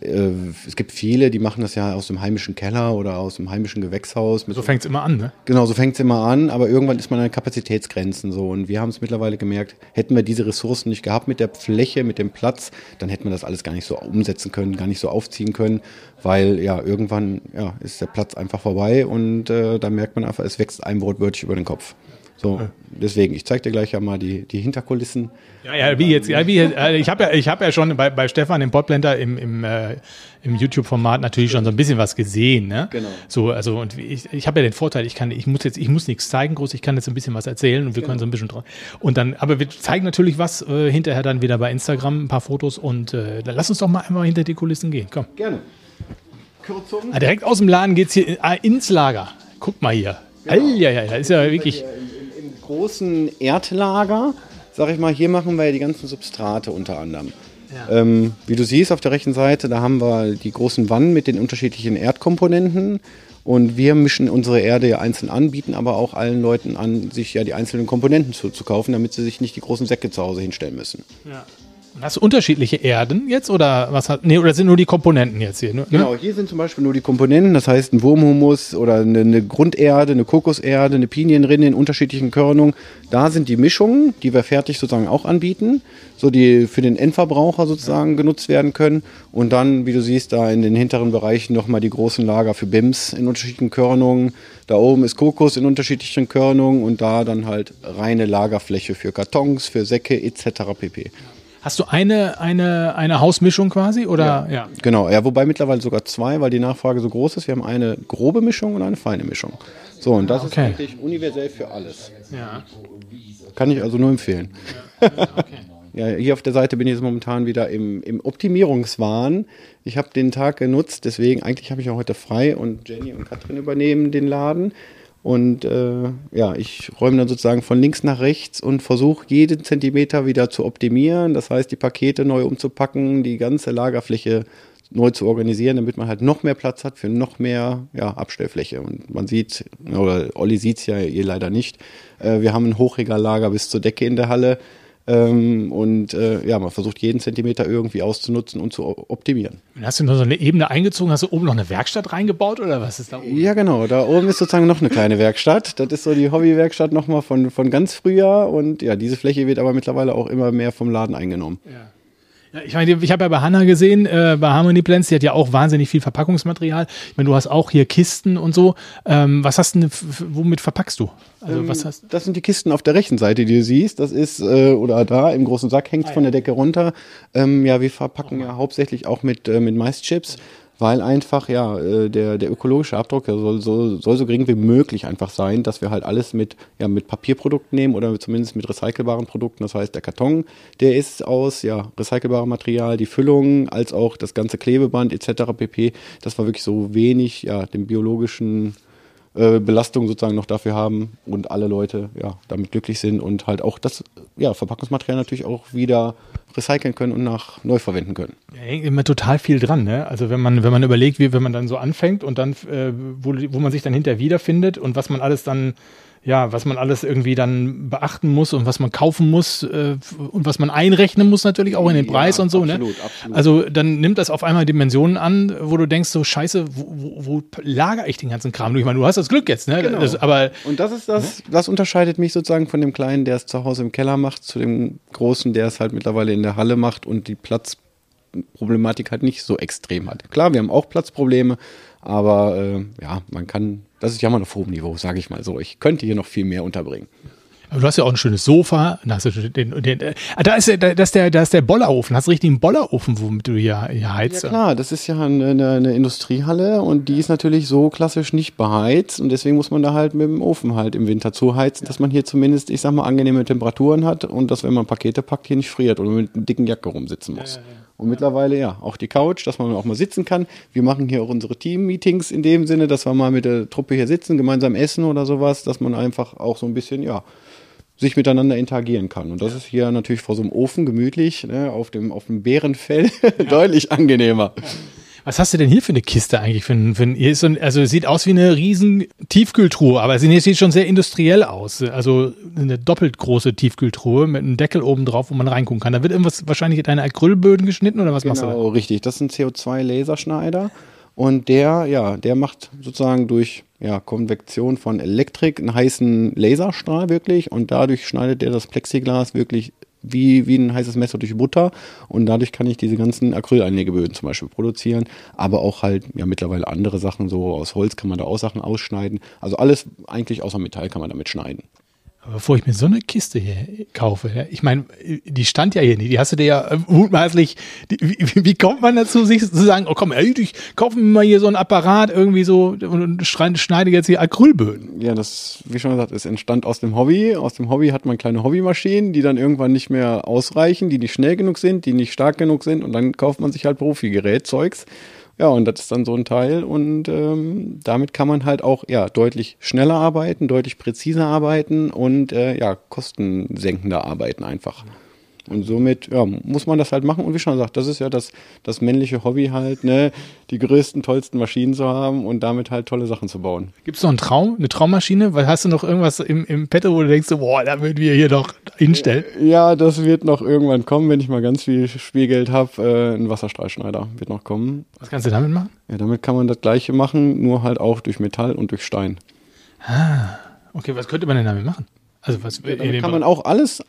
äh, es gibt viele, die machen das ja aus dem heimischen Keller oder aus dem heimischen Gewächshaus. so fängt es immer an, ne? Genau, so fängt es immer an, aber irgendwann ist man an Kapazitätsgrenzen so. Und wir haben es mittlerweile gemerkt, hätten wir diese Ressourcen nicht gehabt mit der Fläche, mit dem Platz, dann hätten wir das alles gar nicht so umsetzen können, gar nicht so aufziehen können, weil ja, irgendwann ja, ist der Platz einfach vorbei und äh, da merkt man einfach, es wächst einem wortwörtlich über den Kopf. So, deswegen, ich zeige dir gleich ja mal die, die Hinterkulissen. Ja, ja, wie jetzt, ja, wie jetzt, äh, ich habe ja, ich ja schon bei, bei Stefan im Podblender im, im, äh, im YouTube-Format natürlich schon so ein bisschen was gesehen, ne? Genau. So, also, und ich, ich habe ja den Vorteil, ich kann, ich muss jetzt, ich muss nichts zeigen groß, ich kann jetzt ein bisschen was erzählen und wir genau. können so ein bisschen drauf. Und dann, aber wir zeigen natürlich was äh, hinterher dann wieder bei Instagram, ein paar Fotos und äh, dann lass uns doch mal einmal hinter die Kulissen gehen, komm. Gerne. Kürzung. Ah, direkt aus dem Laden geht's hier ah, ins Lager. Guck mal hier. Genau. Ja, ja, ja, ist ja wirklich großen Erdlager, sag ich mal, hier machen wir ja die ganzen Substrate unter anderem. Ja. Ähm, wie du siehst auf der rechten Seite, da haben wir die großen Wannen mit den unterschiedlichen Erdkomponenten. Und wir mischen unsere Erde ja einzeln an, bieten aber auch allen Leuten an, sich ja die einzelnen Komponenten zu, zu kaufen, damit sie sich nicht die großen Säcke zu Hause hinstellen müssen. Ja. Hast du unterschiedliche Erden jetzt oder was hat, nee, oder sind nur die Komponenten jetzt hier? Ne? Genau, hier sind zum Beispiel nur die Komponenten, das heißt ein Wurmhumus oder eine, eine Grunderde, eine Kokoserde, eine Pinienrinne in unterschiedlichen Körnungen. Da sind die Mischungen, die wir fertig sozusagen auch anbieten, so die für den Endverbraucher sozusagen ja. genutzt werden können. Und dann, wie du siehst, da in den hinteren Bereichen nochmal die großen Lager für BIMs in unterschiedlichen Körnungen. Da oben ist Kokos in unterschiedlichen Körnungen und da dann halt reine Lagerfläche für Kartons, für Säcke etc. pp. Hast du eine, eine, eine Hausmischung quasi? Oder? Ja, ja, Genau, ja, wobei mittlerweile sogar zwei, weil die Nachfrage so groß ist. Wir haben eine grobe Mischung und eine feine Mischung. So, und das okay. ist eigentlich universell für alles. Ja. Kann ich also nur empfehlen. Ja, okay. ja, hier auf der Seite bin ich jetzt momentan wieder im, im Optimierungswahn. Ich habe den Tag genutzt, deswegen eigentlich habe ich auch heute frei und Jenny und Katrin übernehmen den Laden. Und äh, ja, ich räume dann sozusagen von links nach rechts und versuche jeden Zentimeter wieder zu optimieren. Das heißt, die Pakete neu umzupacken, die ganze Lagerfläche neu zu organisieren, damit man halt noch mehr Platz hat für noch mehr ja, Abstellfläche. Und man sieht, oder Olli sieht es ja, ihr leider nicht, äh, wir haben ein Hochregallager bis zur Decke in der Halle. Ähm, und äh, ja, man versucht jeden Zentimeter irgendwie auszunutzen und zu optimieren. Hast du noch so eine Ebene eingezogen? Hast du oben noch eine Werkstatt reingebaut oder was ist da oben? Ja, genau. Da oben ist sozusagen noch eine kleine Werkstatt. Das ist so die Hobbywerkstatt nochmal von, von ganz früher. Und ja, diese Fläche wird aber mittlerweile auch immer mehr vom Laden eingenommen. Ja. Ja, ich meine, ich habe ja bei Hanna gesehen, äh, bei Harmony Plants, die hat ja auch wahnsinnig viel Verpackungsmaterial. Ich meine, du hast auch hier Kisten und so. Ähm, was hast du, womit verpackst du? Also, ähm, was hast das sind die Kisten auf der rechten Seite, die du siehst. Das ist, äh, oder da im großen Sack hängt ah, von der Decke runter. Ähm, ja, wir verpacken oh, ja hauptsächlich auch mit, äh, mit Maischips weil einfach ja äh, der, der ökologische Abdruck soll so, soll so gering wie möglich einfach sein, dass wir halt alles mit, ja, mit Papierprodukten nehmen oder zumindest mit recycelbaren Produkten. Das heißt, der Karton, der ist aus ja, recycelbarem Material, die Füllung als auch das ganze Klebeband etc. pp. Das war wirklich so wenig ja, dem biologischen äh, Belastung sozusagen noch dafür haben und alle Leute ja damit glücklich sind und halt auch das ja, Verpackungsmaterial natürlich auch wieder recyceln können und nach neu verwenden können. Ja, hängt immer total viel dran, ne? Also wenn man, wenn man überlegt, wie wenn man dann so anfängt und dann, äh, wo, wo man sich dann hinterher wiederfindet und was man alles dann ja, was man alles irgendwie dann beachten muss und was man kaufen muss äh, und was man einrechnen muss natürlich auch in den Preis Ja, und so. absolut, ne? absolut. Also dann nimmt das auf einmal Dimensionen an, wo du denkst, so scheiße, wo, wo, wo lager ich den ganzen Kram? Du, Ich meine, du hast das Glück jetzt, ne? Genau. Das, aber Und das ist das, das unterscheidet mich sozusagen von dem Kleinen, der es zu Hause im Keller macht, zu dem Großen, der es halt mittlerweile in der Halle macht und die Platzproblematik halt nicht so extrem hat. Klar, wir haben auch Platzprobleme, aber äh, ja, man kann, das ist ja mal auf hohem Niveau, sage ich mal so. Ich könnte hier noch viel mehr unterbringen. Aber du hast ja auch ein schönes Sofa. Da, hast du den, den, äh, da, ist, der, da, ist der, da ist der Bollerofen. Hast du richtig einen Bollerofen, womit du hier, hier heizt? Ja klar, das ist ja eine, eine, Industriehalle und die ist natürlich so klassisch nicht beheizt und deswegen muss man da halt mit dem Ofen halt im Winter zuheizen, dass man hier zumindest, ich sag mal, angenehme Temperaturen hat und dass, wenn man Pakete packt, hier nicht friert oder mit einer dicken Jacke rumsitzen muss. Und mittlerweile ja, auch die Couch, dass man auch mal sitzen kann. Wir machen hier auch unsere Team-Meetings in dem Sinne, dass wir mal mit der Truppe hier sitzen, gemeinsam essen oder sowas, dass man einfach auch so ein bisschen, ja, sich miteinander interagieren kann. Und das ist hier natürlich vor so einem Ofen gemütlich, ne, auf, dem, auf dem Bärenfell deutlich angenehmer. Was hast du denn hier für eine Kiste eigentlich? Für, für, hier ist so ein, also sieht aus wie eine riesen Tiefkühltruhe, aber es sieht, schon sehr industriell aus. Also eine doppelt große Tiefkühltruhe mit einem Deckel oben drauf, wo man reingucken kann. Da wird irgendwas wahrscheinlich deine Acrylböden geschnitten oder was machst du? Genau, richtig. Das ist ein CO2-Laserschneider. Und der, ja, der macht sozusagen durch ja, Konvektion von Elektrik einen heißen Laserstrahl wirklich und dadurch schneidet der das Plexiglas wirklich wie, wie ein heißes Messer durch Butter und dadurch kann ich diese ganzen Acryleinlegeböden zum Beispiel produzieren, aber auch halt ja mittlerweile andere Sachen, so aus Holz kann man da auch Sachen ausschneiden. Also alles eigentlich außer Metall kann man damit schneiden. Aber bevor ich mir so eine Kiste hier kaufe, ja, ich meine, die stand ja hier nicht, die hast du dir ja äh, mutmaßlich, die, wie, wie kommt man dazu, sich zu sagen, oh komm, ey, ich kaufe mir mal hier so einen Apparat irgendwie so und schneide jetzt hier Acrylböden. Ja, das, wie schon gesagt, es entstand aus dem Hobby. Aus dem Hobby hat man kleine Hobbymaschinen, die dann irgendwann nicht mehr ausreichen, die nicht schnell genug sind, die nicht stark genug sind und dann kauft man sich halt Profi-Gerät, Zeugs. Ja, und das ist dann so ein Teil und ähm, damit kann man halt auch ja deutlich schneller arbeiten, deutlich präziser arbeiten und äh, ja kostensenkender arbeiten einfach. Und somit ja, muss man das halt machen. Und wie schon gesagt, das ist ja das, das männliche Hobby halt, ne, die größten, tollsten Maschinen zu haben und damit halt tolle Sachen zu bauen. Gibt es noch einen Traum, eine Traummaschine? Weil hast du noch irgendwas im, im Petto, wo du denkst, boah, da würden wir hier doch hinstellen? Ja, das wird noch irgendwann kommen, wenn ich mal ganz viel Spielgeld habe. Äh, ein Wasserstrahlschneider wird noch kommen. Was kannst du damit machen? Ja, damit kann man das gleiche machen, nur halt auch durch Metall und durch Stein. Okay, was könnte man denn damit machen? Also was in Damit kann man auch alles,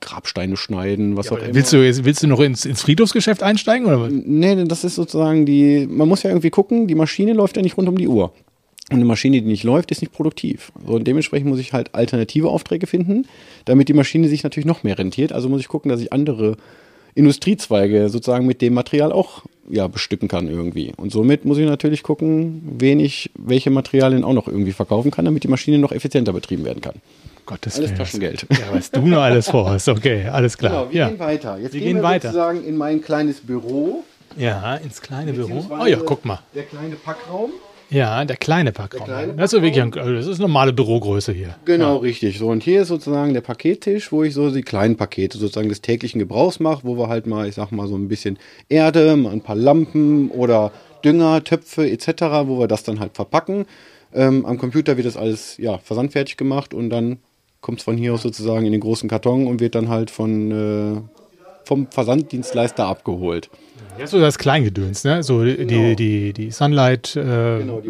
Grabsteine schneiden, was auch immer. willst du jetzt, willst du noch ins, ins Friedhofsgeschäft einsteigen oder was? Nee, das ist sozusagen die, man muss ja irgendwie gucken, die Maschine läuft ja nicht rund um die Uhr. Und eine Maschine, die nicht läuft, ist nicht produktiv. So, und dementsprechend muss ich halt alternative Aufträge finden, damit die Maschine sich natürlich noch mehr rentiert. Also muss ich gucken, dass ich andere Industriezweige sozusagen mit dem Material auch ja, bestücken kann irgendwie. Und somit muss ich natürlich gucken, wen ich, welche Materialien auch noch irgendwie verkaufen kann, damit die Maschine noch effizienter betrieben werden kann. Gottes Alles Willen. Taschengeld. Ja, was du noch alles vorhast. Okay, alles klar. Genau, wir ja. gehen weiter. Jetzt Wir gehen gehen wir weiter. sozusagen in mein kleines Büro. ja, ins kleine Büro. Oh ja, guck mal. Der kleine Packraum. Ja, der kleine Packraum. Der kleine das ist wirklich ein, das ist normale Bürogröße hier. Genau, richtig. So, und hier ist sozusagen der Pakettisch, wo ich so die kleinen Pakete sozusagen des täglichen Gebrauchs mache, wo wir halt mal, ich sag mal, so ein bisschen Erde, mal ein paar Lampen oder Dünger, Töpfe etc., wo wir das dann halt verpacken. Ähm, am Computer wird das alles ja, versandfertig gemacht und dann kommt es von hier aus sozusagen in den großen Karton und wird dann halt von, äh, vom Versanddienstleister abgeholt. Ja, so das Kleingedöns, ne? So die, die, die, die Sunlight, äh, Genau.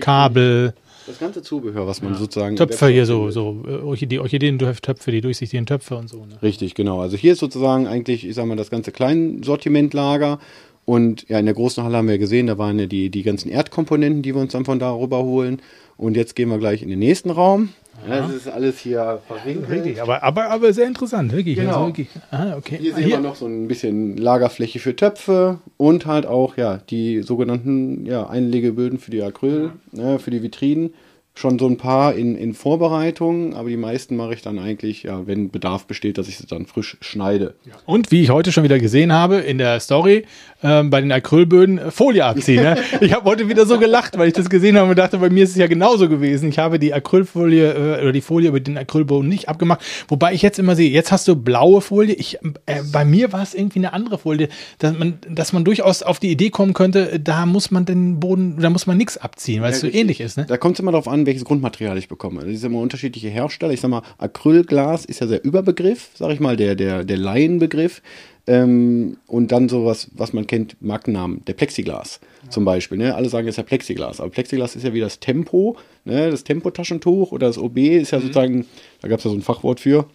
Kabel, Das ganze Zubehör, was man sozusagen. im Töpfe hier so, so äh, Orchidee, Orchideen-Töpfe, die durchsichtigen Töpfe und so. Ne? Richtig, genau. Also hier ist sozusagen eigentlich, ich sag mal, das ganze Kleinsortimentlager. Und ja, in der großen Halle haben wir gesehen, da waren ja die, die ganzen Erdkomponenten, die wir uns dann von darüber holen. Und jetzt gehen wir gleich in den nächsten Raum. Ja, das ist alles hier verwinkelt. Richtig, aber, aber, aber sehr interessant, wirklich. Genau. Also wirklich. Ah, okay. Hier Ah, sehen wir noch so ein bisschen Lagerfläche für Töpfe und halt auch ja die sogenannten ja, Einlegeböden für die Acryl, ne, für die Vitrinen. Schon so ein paar in, in Vorbereitung, aber die meisten mache ich dann eigentlich, ja, wenn Bedarf besteht, dass ich sie dann frisch schneide. Und wie ich heute schon wieder gesehen habe in der Story, ähm, bei den Acrylböden äh, Folie abziehen. Ne? Ich habe heute wieder so gelacht, weil ich das gesehen habe und dachte, bei mir ist es ja genauso gewesen. Ich habe die Acrylfolie äh, oder die Folie über den Acrylboden nicht abgemacht. Wobei ich jetzt immer sehe, jetzt hast du blaue Folie. Ich, äh, bei mir war es irgendwie eine andere Folie, dass man, dass man durchaus auf die Idee kommen könnte, da muss man den Boden, da muss man nichts abziehen, weil es so ähnlich ist. Ne? Da kommt es immer darauf an, welches Grundmaterial ich bekomme. Das ist immer unterschiedliche Hersteller. Ich sag mal, Acrylglas ist ja der Überbegriff, sag ich mal, der, der, der Laienbegriff. Ähm, und dann sowas, was man kennt, Markennamen, der Plexiglas ja. zum Beispiel. Ne? Alle sagen, es ist ja Plexiglas. Aber Plexiglas ist ja wie das Tempo, ne? das Tempotaschentuch oder das OB ist ja mhm. sozusagen, da gab es ja so ein Fachwort für.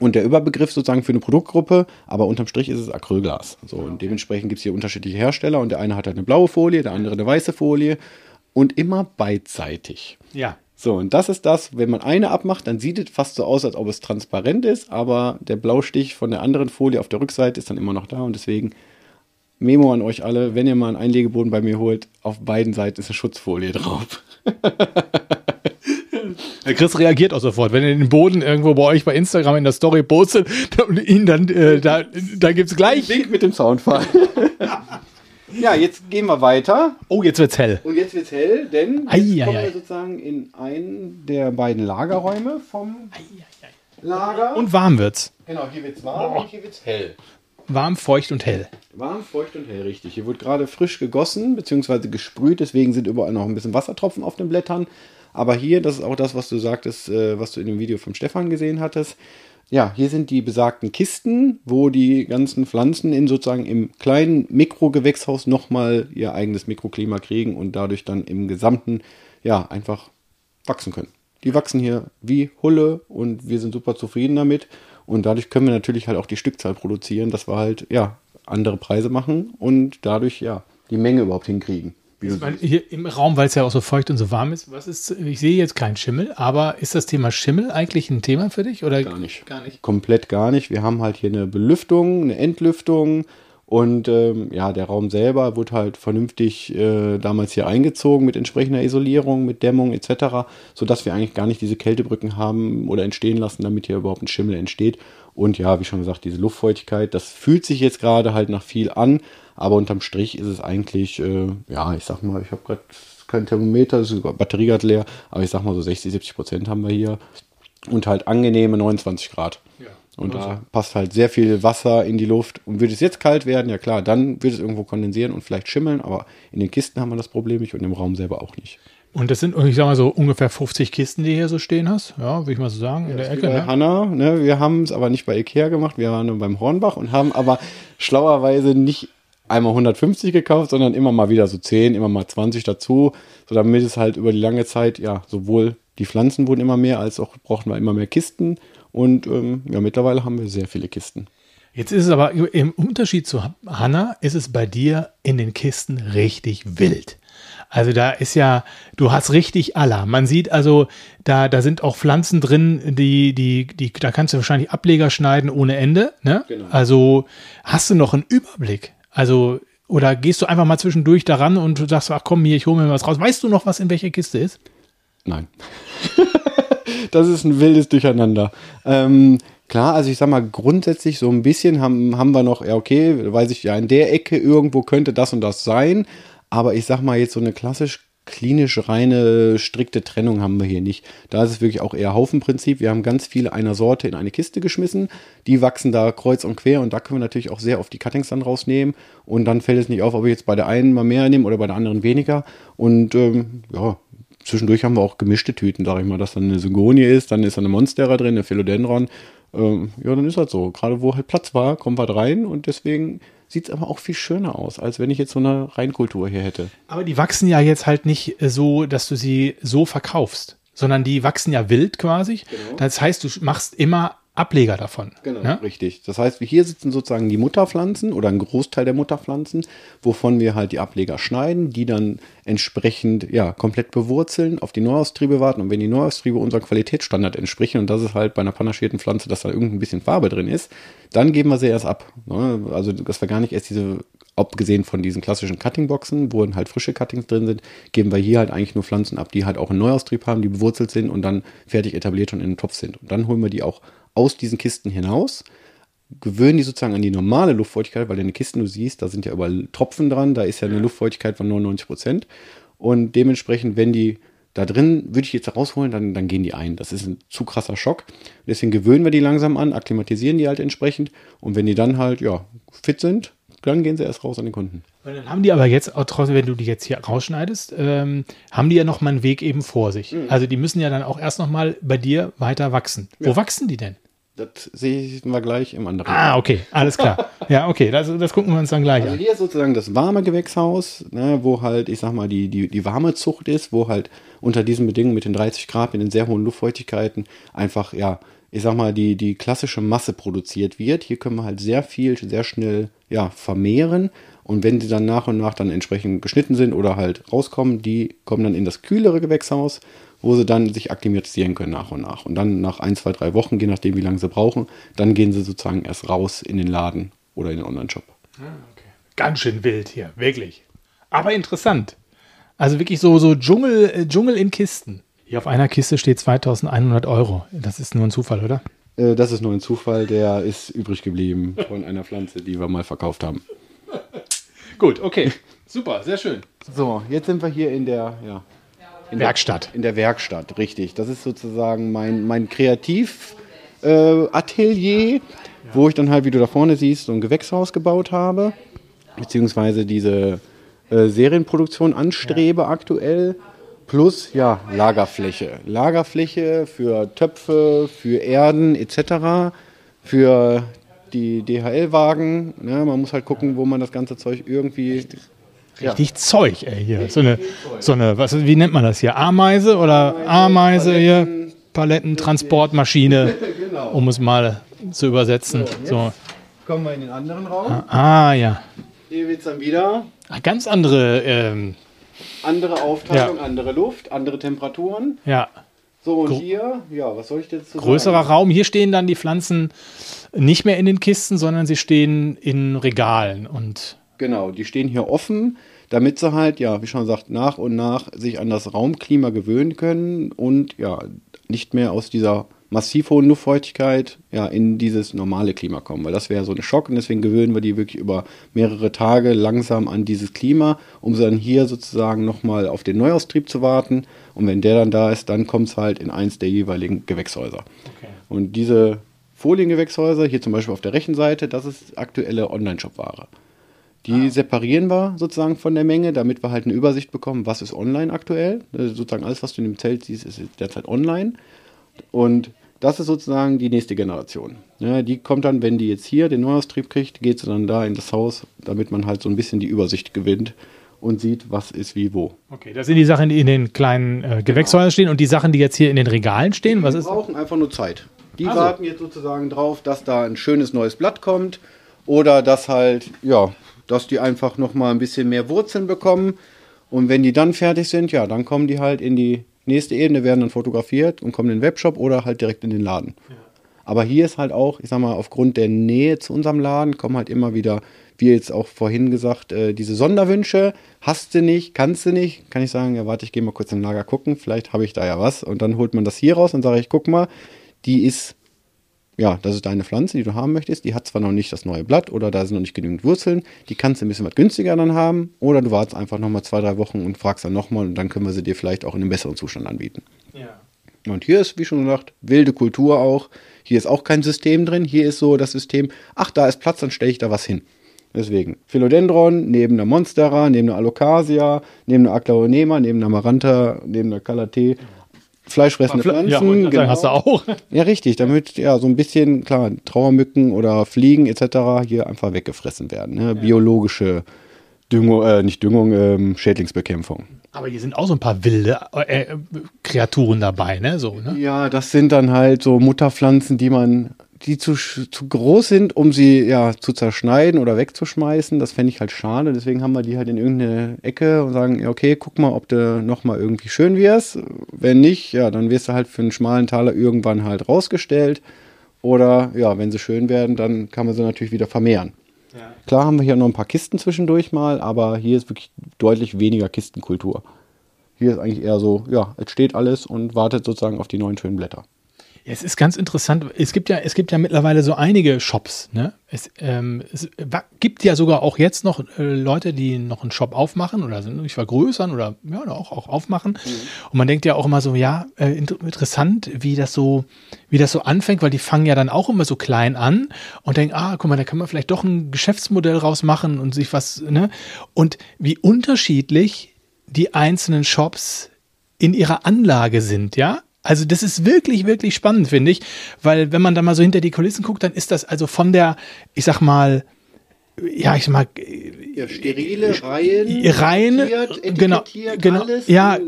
Und der Überbegriff sozusagen für eine Produktgruppe, aber unterm Strich ist es Acrylglas. So, und dementsprechend gibt es hier unterschiedliche Hersteller und der eine hat halt eine blaue Folie, der andere eine weiße Folie und immer beidseitig. Ja. So, und das ist das, wenn man eine abmacht, dann sieht es fast so aus, als ob es transparent ist, aber der Blaustich von der anderen Folie auf der Rückseite ist dann immer noch da und deswegen Memo an euch alle, wenn ihr mal einen Einlegeboden bei mir holt, auf beiden Seiten ist eine Schutzfolie drauf. Chris reagiert auch sofort. Wenn ihr den Boden irgendwo bei euch bei Instagram in der Story postet und ihn dann, äh, da, da gibt es gleich. Link mit dem Soundfall. ja, jetzt gehen wir weiter. Oh, jetzt wird's hell. Und jetzt wird's hell, denn jetzt ei, kommen ei, wir sozusagen in einen der beiden Lagerräume vom ei, Lager. Und warm wird's. Genau, hier wird's warm Boah. und hier wird's hell. Warm, feucht und hell. Warm, feucht und hell, richtig. Hier wird gerade frisch gegossen bzw. gesprüht, deswegen sind überall noch ein bisschen Wassertropfen auf den Blättern. Aber hier, das ist auch das, was du sagtest, äh, was du in dem Video vom Stefan gesehen hattest. Ja, hier sind die besagten Kisten, wo die ganzen Pflanzen in sozusagen im kleinen Mikrogewächshaus nochmal ihr eigenes Mikroklima kriegen und dadurch dann im Gesamten ja einfach wachsen können. Die wachsen hier wie Hulle und wir sind super zufrieden damit. Und dadurch können wir natürlich halt auch die Stückzahl produzieren, dass wir halt ja andere Preise machen und dadurch ja die Menge überhaupt hinkriegen. Meine, hier im Raum, weil es ja auch so feucht und so warm ist, was ist, ich sehe jetzt keinen Schimmel, aber ist das Thema Schimmel eigentlich ein Thema für dich? Oder? Gar nicht. Gar nicht. Komplett gar nicht. Wir haben halt hier eine Belüftung, eine Entlüftung und ähm, ja, der Raum selber wurde halt vernünftig äh, damals hier eingezogen mit entsprechender Isolierung, mit Dämmung etc., sodass wir eigentlich gar nicht diese Kältebrücken haben oder entstehen lassen, damit hier überhaupt ein Schimmel entsteht. Und ja, wie schon gesagt, diese Luftfeuchtigkeit, das fühlt sich jetzt gerade halt nach viel an, aber unterm Strich ist es eigentlich, äh, ja, ich sag mal, ich habe gerade kein Thermometer, ist Batterie gerade leer, aber ich sag mal so 60, 70 Prozent haben wir hier. Und halt angenehme 29 Grad. Ja. Und also. da passt halt sehr viel Wasser in die Luft. Und würde es jetzt kalt werden, ja klar, dann wird es irgendwo kondensieren und vielleicht schimmeln, aber in den Kisten haben wir das Problem nicht und im Raum selber auch nicht. Und das sind, ich sag mal so, ungefähr 50 Kisten, die hier so stehen hast. Ja, würde ich mal so sagen, in der Ecke. Bei ne? Hanna, ne, wir haben es aber nicht bei Ikea gemacht, wir waren nur beim Hornbach und haben aber schlauerweise nicht einmal 150 gekauft, sondern immer mal wieder so 10, immer mal 20 dazu, so damit es halt über die lange Zeit, ja, sowohl die Pflanzen wurden immer mehr, als auch brauchten wir immer mehr Kisten. Und ähm, ja, mittlerweile haben wir sehr viele Kisten. Jetzt ist es aber im Unterschied zu Hanna, ist es bei dir in den Kisten richtig wild. Also da ist ja, du hast richtig aller. Man sieht also, da, da sind auch Pflanzen drin, die, die, die, da kannst du wahrscheinlich Ableger schneiden ohne Ende. Ne? Genau. Also hast du noch einen Überblick? Also, oder gehst du einfach mal zwischendurch daran und sagst, ach komm hier, ich hole mir was raus. Weißt du noch, was in welcher Kiste ist? Nein. das ist ein wildes Durcheinander. Ähm, klar, also ich sag mal, grundsätzlich so ein bisschen haben, haben wir noch, ja, okay, weiß ich ja, in der Ecke irgendwo könnte das und das sein. Aber ich sag mal jetzt so eine klassisch klinisch reine, strikte Trennung haben wir hier nicht. Da ist es wirklich auch eher Haufenprinzip. Wir haben ganz viele einer Sorte in eine Kiste geschmissen. Die wachsen da kreuz und quer und da können wir natürlich auch sehr oft die Cuttings dann rausnehmen. Und dann fällt es nicht auf, ob ich jetzt bei der einen mal mehr nehme oder bei der anderen weniger. Und ähm, ja, zwischendurch haben wir auch gemischte Tüten, sag ich mal, dass dann eine Syngonie ist, dann ist da eine Monstera drin, eine Philodendron. Ähm, ja, dann ist halt so. Gerade wo halt Platz war, kommt was rein und deswegen sieht es aber auch viel schöner aus, als wenn ich jetzt so eine Reinkultur hier hätte. Aber die wachsen ja jetzt halt nicht äh, so, dass du sie so verkaufst, sondern die wachsen ja wild quasi. Genau. Das heißt, du machst immer Ableger davon. Genau, ne? richtig. Das heißt, hier sitzen sozusagen die Mutterpflanzen oder ein Großteil der Mutterpflanzen, wovon wir halt die Ableger schneiden, die dann entsprechend ja komplett bewurzeln, auf die Neuaustriebe warten und wenn die Neuaustriebe unserem Qualitätsstandard entsprechen und das ist halt bei einer panaschierten Pflanze, dass da irgendein bisschen Farbe drin ist, dann geben wir sie erst ab. Ne? Also, dass wir gar nicht erst diese abgesehen von diesen klassischen Cuttingboxen, wo halt frische Cuttings drin sind, geben wir hier halt eigentlich nur Pflanzen ab, die halt auch einen Neuaustrieb haben, die bewurzelt sind und dann fertig etabliert und in den Topf sind. Und dann holen wir die auch aus diesen Kisten hinaus, gewöhnen die sozusagen an die normale Luftfeuchtigkeit, weil in den Kisten, du siehst, da sind ja überall Tropfen dran, da ist ja eine Luftfeuchtigkeit von 99 Prozent. Und dementsprechend, wenn die da drin, würde ich jetzt rausholen, dann, dann gehen die ein. Das ist ein zu krasser Schock. Deswegen gewöhnen wir die langsam an, akklimatisieren die halt entsprechend. Und wenn die dann halt, ja, fit sind, dann gehen sie erst raus an den Kunden. Und dann haben die aber jetzt, auch trotzdem, wenn du die jetzt hier rausschneidest, ähm, haben die ja noch mal einen Weg eben vor sich. Mhm. Also die müssen ja dann auch erst noch mal bei dir weiter wachsen. Wo wachsen die denn? Das sehen wir gleich im anderen. Ah, okay, alles klar. ja, okay, das, das gucken wir uns dann gleich Also an. hier ist sozusagen das warme Gewächshaus, ne, wo halt, ich sag mal, die, die, die warme Zucht ist, wo halt unter diesen Bedingungen mit den 30 Grad, mit den sehr hohen Luftfeuchtigkeiten einfach, ja, ich sag mal, die, die klassische Masse produziert wird. Hier können wir halt sehr viel, sehr schnell, ja, vermehren. Und wenn sie dann nach und nach dann entsprechend geschnitten sind oder halt rauskommen, die kommen dann in das kühlere Gewächshaus, wo sie dann sich akklimatisieren können nach und nach. Und dann nach ein, zwei, drei Wochen, je nachdem, wie lange sie brauchen, dann gehen sie sozusagen erst raus in den Laden oder in den Online-Shop. Ganz schön wild hier, wirklich. Aber interessant. Also wirklich so, so Dschungel, äh, Dschungel in Kisten. Hier auf einer Kiste steht 2100 Euro. Das ist nur ein Zufall, oder? Äh, Das ist nur ein Zufall, der ist übrig geblieben von einer Pflanze, die wir mal verkauft haben. Gut, okay. Super, sehr schön. So, jetzt sind wir hier in der, ja, in Werkstatt. Der, in der Werkstatt, richtig. Das ist sozusagen mein, mein Kreativ-Atelier, äh, Atelier, wo ich dann halt, wie du da vorne siehst, so ein Gewächshaus gebaut habe, beziehungsweise diese äh, Serienproduktion anstrebe aktuell. Plus, ja, Lagerfläche. Lagerfläche für Töpfe, für Erden etc., für die DHL-Wagen. Ne? Man muss halt gucken, wo man das ganze Zeug irgendwie. Richtig Zeug, ey, hier. So eine, so eine, was, wie nennt man das hier? Ameise oder Ameise hier? Paletten, Transportmaschine, Genau. um es mal zu übersetzen. So. Kommen wir in den anderen Raum. Ah, ja. Hier wird es dann wieder Ah, Ganz andere, ähm, andere Aufteilung, Ja. andere Luft, andere Temperaturen. ja. So, und Gro- hier, ja, was soll ich jetzt zu Größerer sagen? Raum. Hier stehen dann die Pflanzen nicht mehr in den Kisten, sondern sie stehen in Regalen. Und Genau, die stehen hier offen, damit sie halt, ja, wie schon gesagt, nach und nach sich an das Raumklima gewöhnen können und ja, nicht mehr aus dieser massiv hohen Luftfeuchtigkeit ja, in dieses normale Klima kommen, weil das wäre so ein Schock und deswegen gewöhnen wir die wirklich über mehrere Tage langsam an dieses Klima, um sie dann hier sozusagen nochmal auf den Neuaustrieb zu warten und wenn der dann da ist, dann kommt es halt in eins der jeweiligen Gewächshäuser. Und diese Foliengewächshäuser, hier zum Beispiel auf der rechten Seite, das ist aktuelle Online-Shop-Ware. Die separieren wir sozusagen von der Menge, damit wir halt eine Übersicht bekommen, was ist online aktuell. Also sozusagen alles, was du in dem Zelt siehst, ist derzeit online. Und das ist sozusagen die nächste Generation. Ja, die kommt dann, wenn die jetzt hier den Neuaustrieb kriegt, geht sie dann da in das Haus, damit man halt so ein bisschen die Übersicht gewinnt und sieht, was ist wie wo. okay, das sind die Sachen, die in den kleinen äh, Gewächshäusern stehen und die Sachen, die jetzt hier in den Regalen stehen. Was die ist? brauchen einfach nur Zeit. Die Ach so. warten jetzt sozusagen drauf, dass da ein schönes neues Blatt kommt oder dass halt, ja, dass die einfach nochmal ein bisschen mehr Wurzeln bekommen. Und wenn die dann fertig sind, ja, dann kommen die halt in die nächste Ebene, werden dann fotografiert und kommen in den Webshop oder halt direkt in den Laden. Aber hier ist halt auch, ich sag mal, aufgrund der Nähe zu unserem Laden kommen halt immer wieder, wie jetzt auch vorhin gesagt, äh, diese Sonderwünsche. Hast du nicht, kannst du nicht, kann ich sagen, ja, warte, ich gehe mal kurz im Lager gucken, vielleicht habe ich da ja was. Und dann holt man das hier raus und sage ich, guck mal, die ist, ja, das ist deine Pflanze, die du haben möchtest. Die hat zwar noch nicht das neue Blatt oder da sind noch nicht genügend Wurzeln. Die kannst du ein bisschen was günstiger dann haben. Oder du wartest einfach nochmal zwei, drei Wochen und fragst dann nochmal und dann können wir sie dir vielleicht auch in einem besseren Zustand anbieten. Ja. Und hier ist, wie schon gesagt, wilde Kultur auch. Hier ist auch kein System drin. Hier ist so das System, ach, da ist Platz, dann stelle ich da was hin. Deswegen Philodendron neben einer Monstera, neben einer Alocasia, neben einer Aclaonema, neben einer Maranta, neben einer Calathea. Fleischfressende Pflanzen. Ja, genau. hast du auch. Ja, richtig, damit ja so ein bisschen, klar, Trauermücken oder Fliegen etc. hier einfach weggefressen werden. Ne? Biologische Düngung, äh, nicht Düngung, ähm, Schädlingsbekämpfung. Aber hier sind auch so ein paar wilde äh, äh, Kreaturen dabei, ne? So, ne? Ja, das sind dann halt so Mutterpflanzen, die man, die zu, zu groß sind, um sie ja zu zerschneiden oder wegzuschmeißen. Das fände ich halt schade. Deswegen haben wir die halt in irgendeine Ecke und sagen, ja, okay, guck mal, ob du nochmal irgendwie schön wirst. Wenn nicht, ja, dann wirst du halt für einen schmalen Taler irgendwann halt rausgestellt. Oder ja, wenn sie schön werden, dann kann man sie natürlich wieder vermehren. Klar haben wir hier noch ein paar Kisten zwischendurch mal, aber hier ist wirklich deutlich weniger Kistenkultur. Hier ist eigentlich eher so, ja, es steht alles und wartet sozusagen auf die neuen schönen Blätter. Ja, es ist ganz interessant. Es gibt ja, es gibt ja mittlerweile so einige Shops. Ne? Es, ähm, es gibt ja sogar auch jetzt noch äh, Leute, die noch einen Shop aufmachen oder sich vergrößern oder ja, auch, auch aufmachen. Mhm. Und man denkt ja auch immer so, ja, äh, interessant, wie das so, wie das so anfängt, weil die fangen ja dann auch immer so klein an und denken, ah, guck mal, da kann man vielleicht doch ein Geschäftsmodell rausmachen und sich was, ne? Und wie unterschiedlich die einzelnen Shops in ihrer Anlage sind, ja? Also das ist wirklich, wirklich spannend, finde ich, weil wenn man da mal so hinter die Kulissen guckt, dann ist das also von der, ich sag mal, ja, ich mag ja, sterile Reihen, Reihen, genau, genau, ja,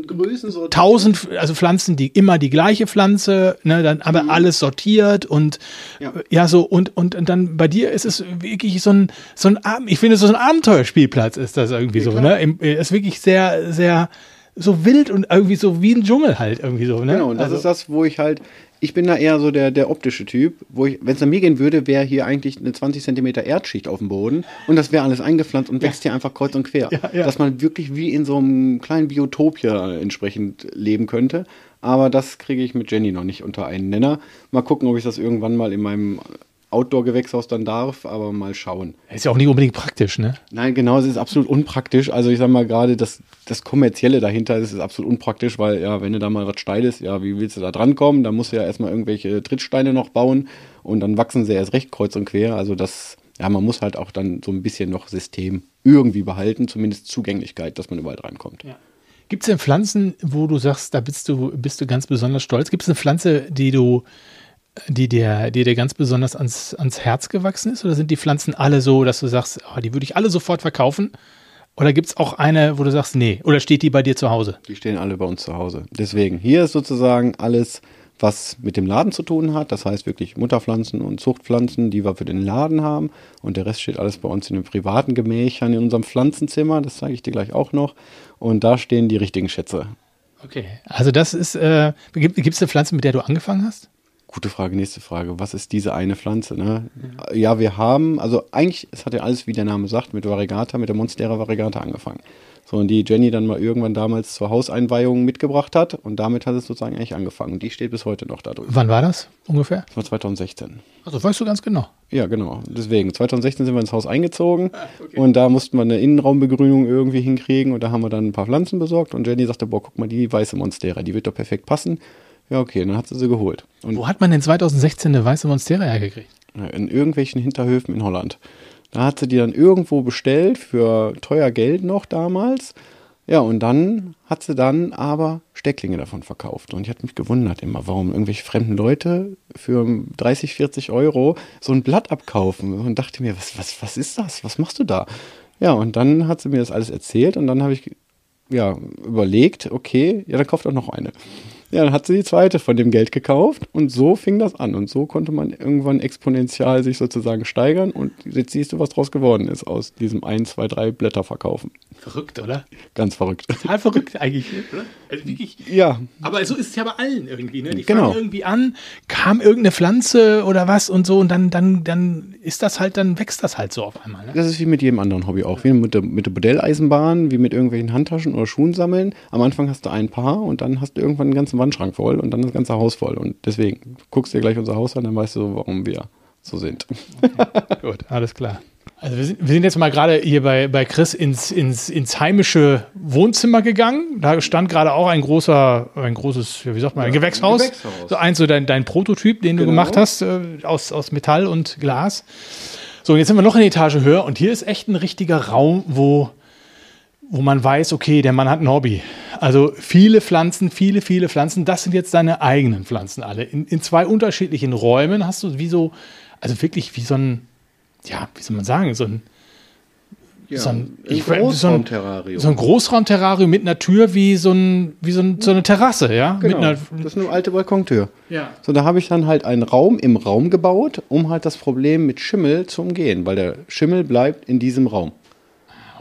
tausend, also Pflanzen, die immer die gleiche Pflanze, ne, dann aber mhm. alles sortiert und ja. ja, so und, und und dann bei dir ist es wirklich so ein so ein ich finde so ein Abenteuerspielplatz ist das irgendwie ja, so, klar. ne, ist wirklich sehr sehr so wild und irgendwie so wie ein Dschungel halt irgendwie so. Ne? Genau, und das also. ist das, wo ich halt, ich bin da eher so der, der optische Typ, wo ich, wenn es an mir gehen würde, wäre hier eigentlich eine 20 Zentimeter Erdschicht auf dem Boden und das wäre alles eingepflanzt und wächst ja. hier einfach kreuz und quer. Ja, ja. Dass man wirklich wie in so einem kleinen Biotop hier entsprechend leben könnte. Aber das kriege ich mit Jenny noch nicht unter einen Nenner. Mal gucken, ob ich das irgendwann mal in meinem Outdoor-Gewächshaus dann darf, aber mal schauen. Ist ja auch nicht unbedingt praktisch, ne? Nein, genau, es ist absolut unpraktisch. Also ich sag mal gerade, das, das Kommerzielle dahinter das ist absolut unpraktisch, weil ja, wenn du da mal was steil ist, ja, wie willst du da drankommen? Da musst du ja erstmal irgendwelche Trittsteine noch bauen und dann wachsen sie erst recht kreuz und quer. Also das, ja, man muss halt auch dann so ein bisschen noch System irgendwie behalten, zumindest Zugänglichkeit, dass man überall drankommt. Ja. Gibt es denn Pflanzen, wo du sagst, da bist du, bist du ganz besonders stolz? Gibt es eine Pflanze, die du die dir, die dir ganz besonders ans, ans Herz gewachsen ist? Oder sind die Pflanzen alle so, dass du sagst, oh, die würde ich alle sofort verkaufen? Oder gibt es auch eine, wo du sagst, nee? Oder steht die bei dir zu Hause? Die stehen alle bei uns zu Hause. Deswegen, hier ist sozusagen alles, was mit dem Laden zu tun hat. Das heißt wirklich Mutterpflanzen und Zuchtpflanzen, die wir für den Laden haben. Und der Rest steht alles bei uns in den privaten Gemächern in unserem Pflanzenzimmer. Das zeige ich dir gleich auch noch. Und da stehen die richtigen Schätze. Okay, also das ist, äh, gibt es eine Pflanze, mit der du angefangen hast? Gute Frage, nächste Frage. Was ist diese eine Pflanze? Ne? Ja. ja, wir haben, also eigentlich, es hat ja alles, wie der Name sagt, mit Variegata, mit der Monstera Variegata angefangen. So, und die Jenny dann mal irgendwann damals zur Hauseinweihung mitgebracht hat und damit hat es sozusagen eigentlich angefangen. Die steht bis heute noch da drüben. Wann war das ungefähr? Das war 2016. Also weißt du ganz genau. Ja, genau. Deswegen, 2016 sind wir ins Haus eingezogen ah, okay. und da mussten wir eine Innenraumbegrünung irgendwie hinkriegen und da haben wir dann ein paar Pflanzen besorgt und Jenny sagte, boah, guck mal, die weiße Monstera, die wird doch perfekt passen. Ja, okay, dann hat sie sie geholt. Und Wo hat man denn 2016 eine weiße Monstera hergekriegt? In irgendwelchen Hinterhöfen in Holland. Da hat sie die dann irgendwo bestellt für teuer Geld noch damals. Ja, und dann hat sie dann aber Stecklinge davon verkauft. Und ich hatte mich gewundert immer, warum irgendwelche fremden Leute für 30, 40 Euro so ein Blatt abkaufen. Und dachte mir, was, was, was ist das? Was machst du da? Ja, und dann hat sie mir das alles erzählt und dann habe ich ja überlegt, okay, ja, dann kauft auch noch eine. Ja, dann hat sie die zweite von dem Geld gekauft und so fing das an. Und so konnte man irgendwann exponentiell sich sozusagen steigern und jetzt siehst du, was draus geworden ist aus diesem 1, 2, 3 Blätter verkaufen. Verrückt, oder? Ganz verrückt. Total verrückt eigentlich, oder? Also wirklich. Ja. Aber so ist es ja bei allen irgendwie, ne? Die genau. fangen irgendwie an, kam irgendeine Pflanze oder was und so und dann, dann, dann ist das halt, dann wächst das halt so auf einmal. Ne? Das ist wie mit jedem anderen Hobby auch. Wie mit der, mit der Modelleisenbahn, wie mit irgendwelchen Handtaschen oder Schuhen sammeln. Am Anfang hast du ein Paar und dann hast du irgendwann einen ganzen Wandschrank voll und dann das ganze Haus voll. Und deswegen guckst du dir gleich unser Haus an, dann weißt du, warum wir so sind. Okay, gut, alles klar. Also wir sind, wir sind jetzt mal gerade hier bei, bei Chris ins, ins, ins heimische Wohnzimmer gegangen. Da stand gerade auch ein großer, ein großes, wie sagt man, ein ja, Gewächshaus. Ein Gewächshaus. So eins, so dein, dein Prototyp, den genau. du gemacht hast, äh, aus, aus Metall und Glas. So, und jetzt sind wir noch eine Etage höher und hier ist echt ein richtiger Raum, wo, wo man weiß, okay, der Mann hat ein Hobby. Also viele Pflanzen, viele, viele Pflanzen. Das sind jetzt deine eigenen Pflanzen alle. In, in zwei unterschiedlichen Räumen hast du wie so, also wirklich wie so ein ja, wie soll man sagen, so ein, ja, so ein, ich, Großraumterrarium. So ein Großraumterrarium mit einer Tür wie so, ein, wie so, ein, so eine Terrasse, ja? Genau. Einer, das ist eine alte Balkontür. Ja. So, da habe ich dann halt einen Raum im Raum gebaut, um halt das Problem mit Schimmel zu umgehen, weil der Schimmel bleibt in diesem Raum.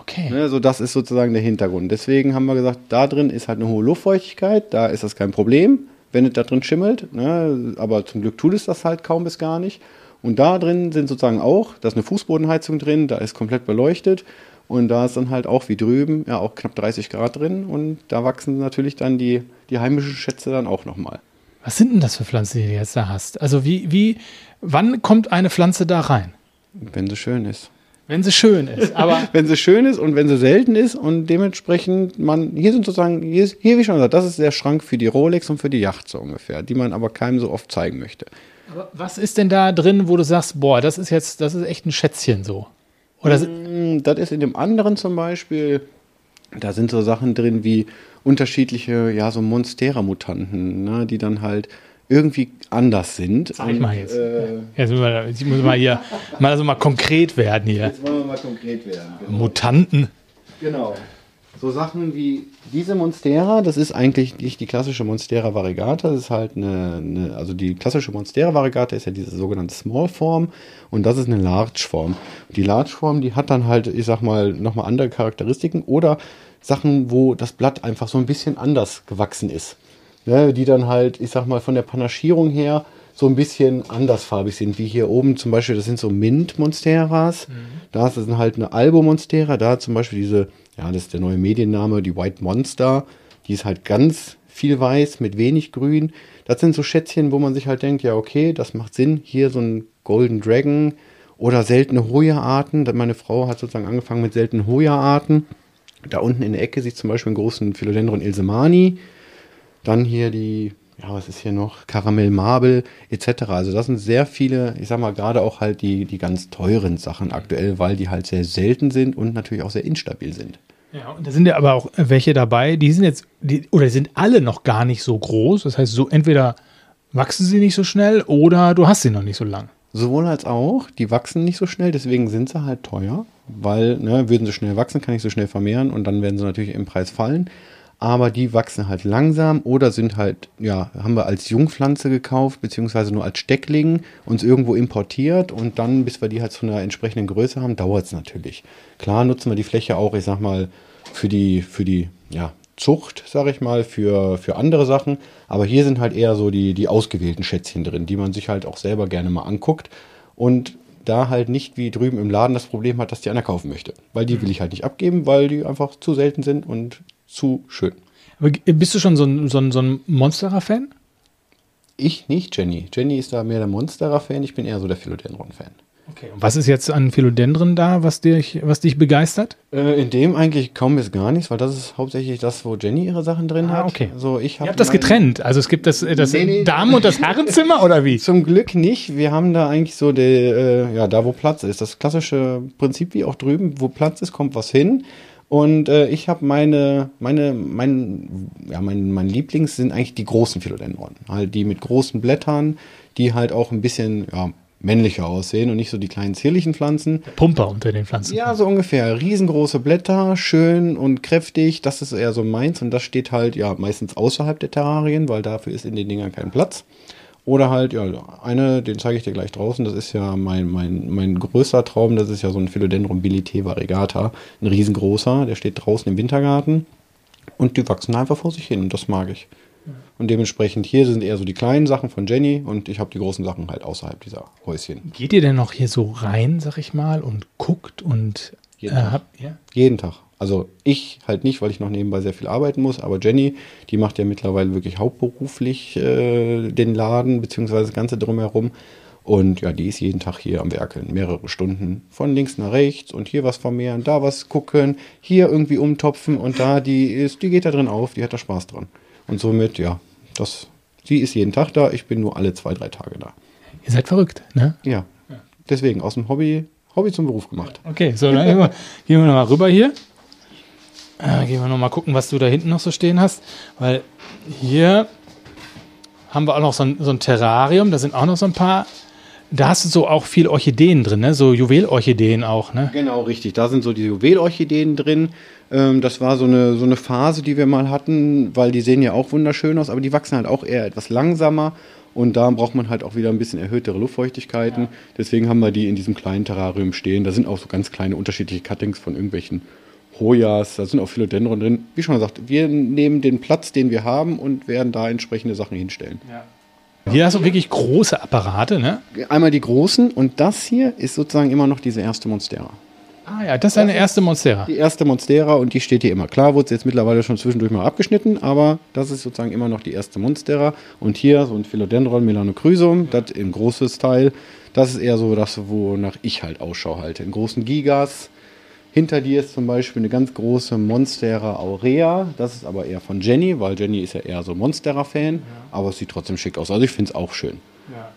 Okay. Ne, so, das ist sozusagen der Hintergrund. Deswegen haben wir gesagt, da drin ist halt eine hohe Luftfeuchtigkeit, da ist das kein Problem, wenn es da drin schimmelt. Ne? Aber zum Glück tut es das halt kaum bis gar nicht. Und da drin sind sozusagen auch, da ist eine Fußbodenheizung drin, da ist komplett beleuchtet. Und da ist dann halt auch wie drüben, ja, auch knapp 30 Grad drin. Und da wachsen natürlich dann die, die heimischen Schätze dann auch nochmal. Was sind denn das für Pflanzen, die du jetzt da hast? Also wie, wie, wann kommt eine Pflanze da rein? Wenn sie schön ist. Wenn sie schön ist, aber wenn sie schön ist und wenn sie selten ist und dementsprechend man, hier sind sozusagen, hier, ist, hier wie schon gesagt, das ist der Schrank für die Rolex und für die Yacht so ungefähr, die man aber keinem so oft zeigen möchte. Aber was ist denn da drin, wo du sagst, boah, das ist jetzt, das ist echt ein Schätzchen so? Oder mm, das ist in dem anderen zum Beispiel, da sind so Sachen drin wie unterschiedliche, ja, so Monstera-Mutanten, ne, die dann halt irgendwie anders sind. Sag ich mal jetzt. Äh, jetzt muss man, jetzt muss man hier mal, also mal konkret werden hier. Jetzt wollen wir mal konkret werden. Genau. Mutanten. Genau. So Sachen wie diese Monstera, das ist eigentlich nicht die klassische Monstera variegata, das ist halt eine, eine also die klassische Monstera variegata ist ja diese sogenannte Small Form und das ist eine Large Form. Die Large Form, die hat dann halt, ich sag mal, nochmal andere Charakteristiken oder Sachen, wo das Blatt einfach so ein bisschen anders gewachsen ist. Ne, die dann halt, ich sag mal, von der Panaschierung her so ein bisschen andersfarbig sind, wie hier oben zum Beispiel, das sind so Mint-Monsteras. Mhm. Da ist dann halt eine Albo-Monstera, da zum Beispiel diese, ja, das ist der neue Medienname, die White Monster. Die ist halt ganz viel weiß mit wenig grün. Das sind so Schätzchen, wo man sich halt denkt, ja, okay, das macht Sinn. Hier so ein Golden Dragon oder seltene Hoya-Arten. Meine Frau hat sozusagen angefangen mit seltenen Hoya-Arten. Da unten in der Ecke sieht zum Beispiel einen großen Philodendron Ilsemani. Dann hier die, ja, was ist hier noch? Karamell Marble etc. Also das sind sehr viele, ich sag mal, gerade auch halt die, die ganz teuren Sachen aktuell, weil die halt sehr selten sind und natürlich auch sehr instabil sind. Ja, und da sind ja aber auch welche dabei, die sind jetzt, die, oder sind alle noch gar nicht so groß. Das heißt, so entweder wachsen sie nicht so schnell oder du hast sie noch nicht so lang. Sowohl als auch, die wachsen nicht so schnell, deswegen sind sie halt teuer weil ne, würden sie schnell wachsen, kann ich so schnell vermehren und dann werden sie natürlich im Preis fallen. Aber die wachsen halt langsam oder sind halt, ja, haben wir als Jungpflanze gekauft, beziehungsweise nur als Steckling, uns irgendwo importiert und dann, bis wir die halt zu einer entsprechenden Größe haben, dauert es natürlich. Klar nutzen wir die Fläche auch, ich sag mal, für die, für die, ja, Zucht, sag ich mal, für, für andere Sachen. Aber hier sind halt eher so die, die ausgewählten Schätzchen drin, die man sich halt auch selber gerne mal anguckt. Und da halt nicht wie drüben im Laden das Problem hat, dass die einer kaufen möchte. Weil die will ich halt nicht abgeben, weil die einfach zu selten sind und zu schön. Aber bist du schon so ein, so ein, so ein Monsterer-Fan? Ich nicht, Jenny. Jenny ist da mehr der Monsterer-Fan, ich bin eher so der Philodendron-Fan. Okay. Und was ist jetzt an Philodendron da, was dich, was dich begeistert? Äh, in dem eigentlich kaum bis gar nichts, weil das ist hauptsächlich das, wo Jenny ihre Sachen drin ah, hat. Okay. Also ich hab Ihr habt das getrennt. Also es gibt das, das nee, nee. Damen- und das Herrenzimmer oder wie? Zum Glück nicht. Wir haben da eigentlich so der, äh, ja, da wo Platz ist. Das klassische Prinzip wie auch drüben, wo Platz ist, kommt was hin. Und äh, ich habe meine, meine, mein, ja, mein, mein Lieblings sind eigentlich die großen Philodendron. Halt die mit großen Blättern, die halt auch ein bisschen, ja, männlicher aussehen und nicht so die kleinen zierlichen Pflanzen. Pumper unter den Pflanzen. Ja, so ungefähr. Riesengroße Blätter, schön und kräftig. Das ist eher so meins und das steht halt ja meistens außerhalb der Terrarien, weil dafür ist in den Dingern kein Platz. Oder halt, ja, eine, den zeige ich dir gleich draußen, das ist ja mein, mein, mein größter Traum, das ist ja so ein Philodendron bilité variegata, ein riesengroßer, der steht draußen im Wintergarten und die wachsen einfach vor sich hin und das mag ich. Und dementsprechend hier sind eher so die kleinen Sachen von Jenny und ich habe die großen Sachen halt außerhalb dieser Häuschen. Geht ihr denn noch hier so rein, sag ich mal, und guckt und jeden, äh, Tag. Habt, ja? jeden Tag. Also ich halt nicht, weil ich noch nebenbei sehr viel arbeiten muss, aber Jenny, die macht ja mittlerweile wirklich hauptberuflich äh, den Laden beziehungsweise das Ganze drumherum. Und ja, die ist jeden Tag hier am Werkeln, mehrere Stunden von links nach rechts und hier was vermehren, da was gucken, hier irgendwie umtopfen und da die ist, die geht da drin auf, die hat da Spaß dran. Und somit, ja, das, sie ist jeden Tag da, ich bin nur alle zwei, drei Tage da. Ihr seid verrückt, ne? Ja. Deswegen aus dem Hobby, Hobby zum Beruf gemacht. Okay, so, dann gehen wir, gehen wir nochmal rüber hier. Äh, gehen wir nochmal gucken, was du da hinten noch so stehen hast. Weil hier haben wir auch noch so ein, so ein Terrarium, da sind auch noch so ein paar da hast du so auch viel Orchideen drin, ne? so Juwelorchideen auch. Ne? Genau, richtig. Da sind so die Juwelorchideen drin. Ähm, das war so eine, so eine Phase, die wir mal hatten, weil die sehen ja auch wunderschön aus, aber die wachsen halt auch eher etwas langsamer. Und da braucht man halt auch wieder ein bisschen erhöhtere Luftfeuchtigkeiten. Ja. Deswegen haben wir die in diesem kleinen Terrarium stehen. Da sind auch so ganz kleine unterschiedliche Cuttings von irgendwelchen Hoyas, da sind auch Philodendron drin. Wie schon gesagt, wir nehmen den Platz, den wir haben und werden da entsprechende Sachen hinstellen. Ja. Hier hast du wirklich große Apparate, ne? Einmal die großen und das hier ist sozusagen immer noch diese erste Monstera. Ah ja, das ist eine erste Monstera. Die erste Monstera und die steht hier immer. Klar wurde sie jetzt mittlerweile schon zwischendurch mal abgeschnitten, aber das ist sozusagen immer noch die erste Monstera. Und hier so ein Philodendron Melanochrysum, das in großes Teil. Das ist eher so das, wonach ich halt Ausschau halte. In großen Gigas. Hinter dir ist zum Beispiel eine ganz große Monstera Aurea. Das ist aber eher von Jenny, weil Jenny ist ja eher so Monstera-Fan. Aber es sieht trotzdem schick aus. Also ich finde es auch schön. Ja.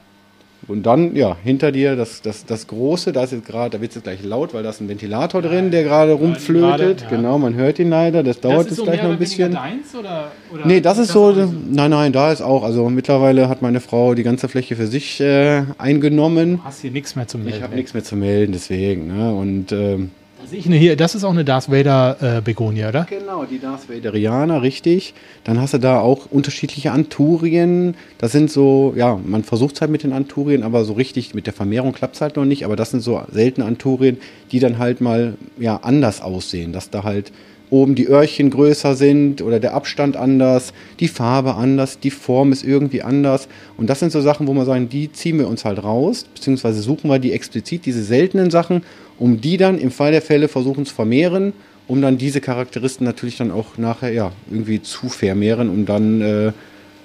Und dann, ja, hinter dir das, das, das Große, da ist jetzt gerade, da wird es jetzt gleich laut, weil da ist ein Ventilator drin, der gerade rumflötet. gerade, ja. Genau, man hört ihn leider. Das dauert jetzt gleich noch ein bisschen. Deins, oder, oder Nee, das ist so, auch nicht nein, nein, da ist auch, also mittlerweile hat meine Frau die ganze Fläche für sich äh, eingenommen. Du hast hier nichts mehr zu melden. Ich habe nichts mehr zu melden, deswegen. Ne? Und ähm, Da ich eine hier, das ist auch eine Darth Vader äh, Begonie, oder? Genau, die Darth Vaderianer, richtig. Dann hast du da auch unterschiedliche Anturien. Das sind so, ja, man versucht es halt mit den Anturien, aber so richtig mit der Vermehrung klappt es halt noch nicht. Aber das sind so seltene Anturien, die dann halt mal ja, anders aussehen. Dass da halt oben die Öhrchen größer sind oder der Abstand anders, die Farbe anders, die Form ist irgendwie anders. Und das sind so Sachen, wo wir sagen, die ziehen wir uns halt raus, beziehungsweise suchen wir die explizit, diese seltenen Sachen, um die dann im Fall der Fälle versuchen zu vermehren, um dann diese Charakteristen natürlich dann auch nachher ja irgendwie zu vermehren, um dann äh,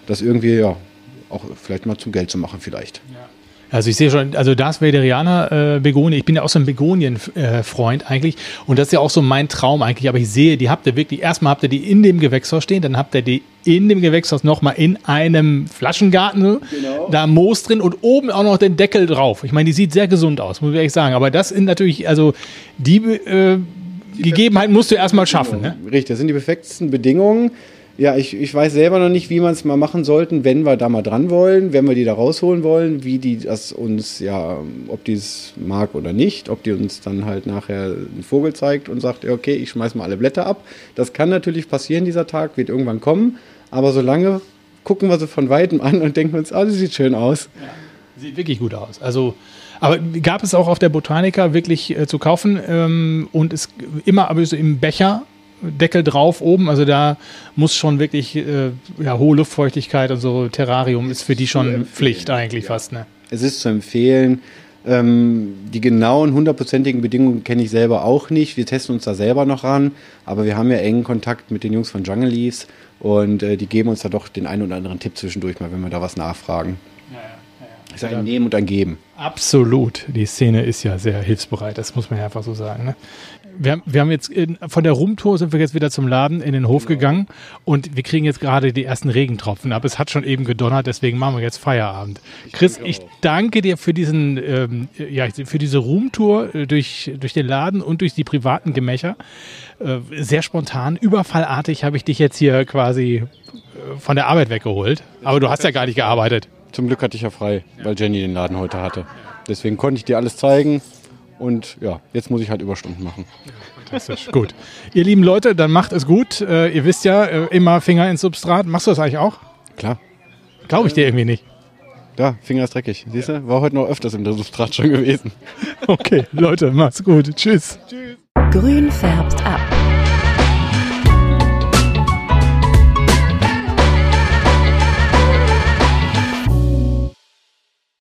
das irgendwie ja auch vielleicht mal zum Geld zu machen vielleicht. Also ich sehe schon, also Darth Vaderianer äh, Begonie, ich bin ja auch so ein Begonien-Freund eigentlich und das ist ja auch so mein Traum eigentlich, aber ich sehe, die habt ihr wirklich, erstmal habt ihr die in dem Gewächshaus stehen, dann habt ihr die in dem Gewächshaus nochmal in einem Flaschengarten, so, Genau. da Moos drin und oben auch noch den Deckel drauf. Ich meine, die sieht sehr gesund aus, muss ich ehrlich sagen, aber das sind natürlich, also die, äh, Gegebenheiten musst du erstmal schaffen, ne? Richtig, das sind die perfektesten Bedingungen. Ja, ich, ich weiß selber noch nicht, wie man es mal machen sollten, wenn wir da mal dran wollen, wenn wir die da rausholen wollen, wie die das uns, ja, ob die es mag oder nicht, ob die uns dann halt nachher einen Vogel zeigt und sagt, ja, okay, ich schmeiß mal alle Blätter ab. Das kann natürlich passieren, dieser Tag wird irgendwann kommen, aber solange gucken wir sie von Weitem an und denken uns, ah, das sieht schön aus. Sieht wirklich gut aus. Also, aber gab es auch auf der Botanica wirklich äh, zu kaufen ähm, und es immer aber so im Becher. Deckel drauf oben, also da muss schon wirklich äh, ja, hohe Luftfeuchtigkeit und so Terrarium ist für die schon Pflicht eigentlich fast. Ne? Es ist zu empfehlen. Ähm, die genauen hundertprozentigen Bedingungen kenne ich selber auch nicht. Wir testen uns da selber noch ran, aber wir haben ja engen Kontakt mit den Jungs von Jungle Leaves und äh, die geben uns da doch den einen oder anderen Tipp zwischendurch mal, wenn wir da was nachfragen. Es ist ein Nehmen und ein Geben. Absolut. Die Szene ist ja sehr hilfsbereit, das muss man ja einfach so sagen. Ne? Wir, haben- wir haben jetzt in, von der Rumtour sind wir jetzt wieder zum Laden in den Hof gegangen und wir kriegen jetzt gerade die ersten Regentropfen ab. Es hat schon eben gedonnert, deswegen machen wir jetzt Feierabend. Chris, ich danke dir für diesen, ähm, ja, für diese Roomtour äh, durch, durch den Laden und durch die privaten Gemächer. Äh, sehr spontan, überfallartig habe ich dich jetzt hier quasi äh, von der Arbeit weggeholt. Aber du hast ja gar nicht gearbeitet. Zum Glück hatte ich ja frei, weil Jenny den Laden heute hatte. Deswegen konnte ich dir alles zeigen und ja, jetzt muss ich halt Überstunden machen. Fantastisch, gut. Ihr lieben Leute, dann macht es gut. Äh, ihr wisst ja, äh, immer Finger ins Substrat. Machst du das eigentlich auch? Klar. Glaube ich dir irgendwie nicht. Da, Finger ist dreckig. Siehst du? War heute noch öfters im Substrat schon gewesen. Okay, Leute, macht's gut. Tschüss. Grün färbt ab.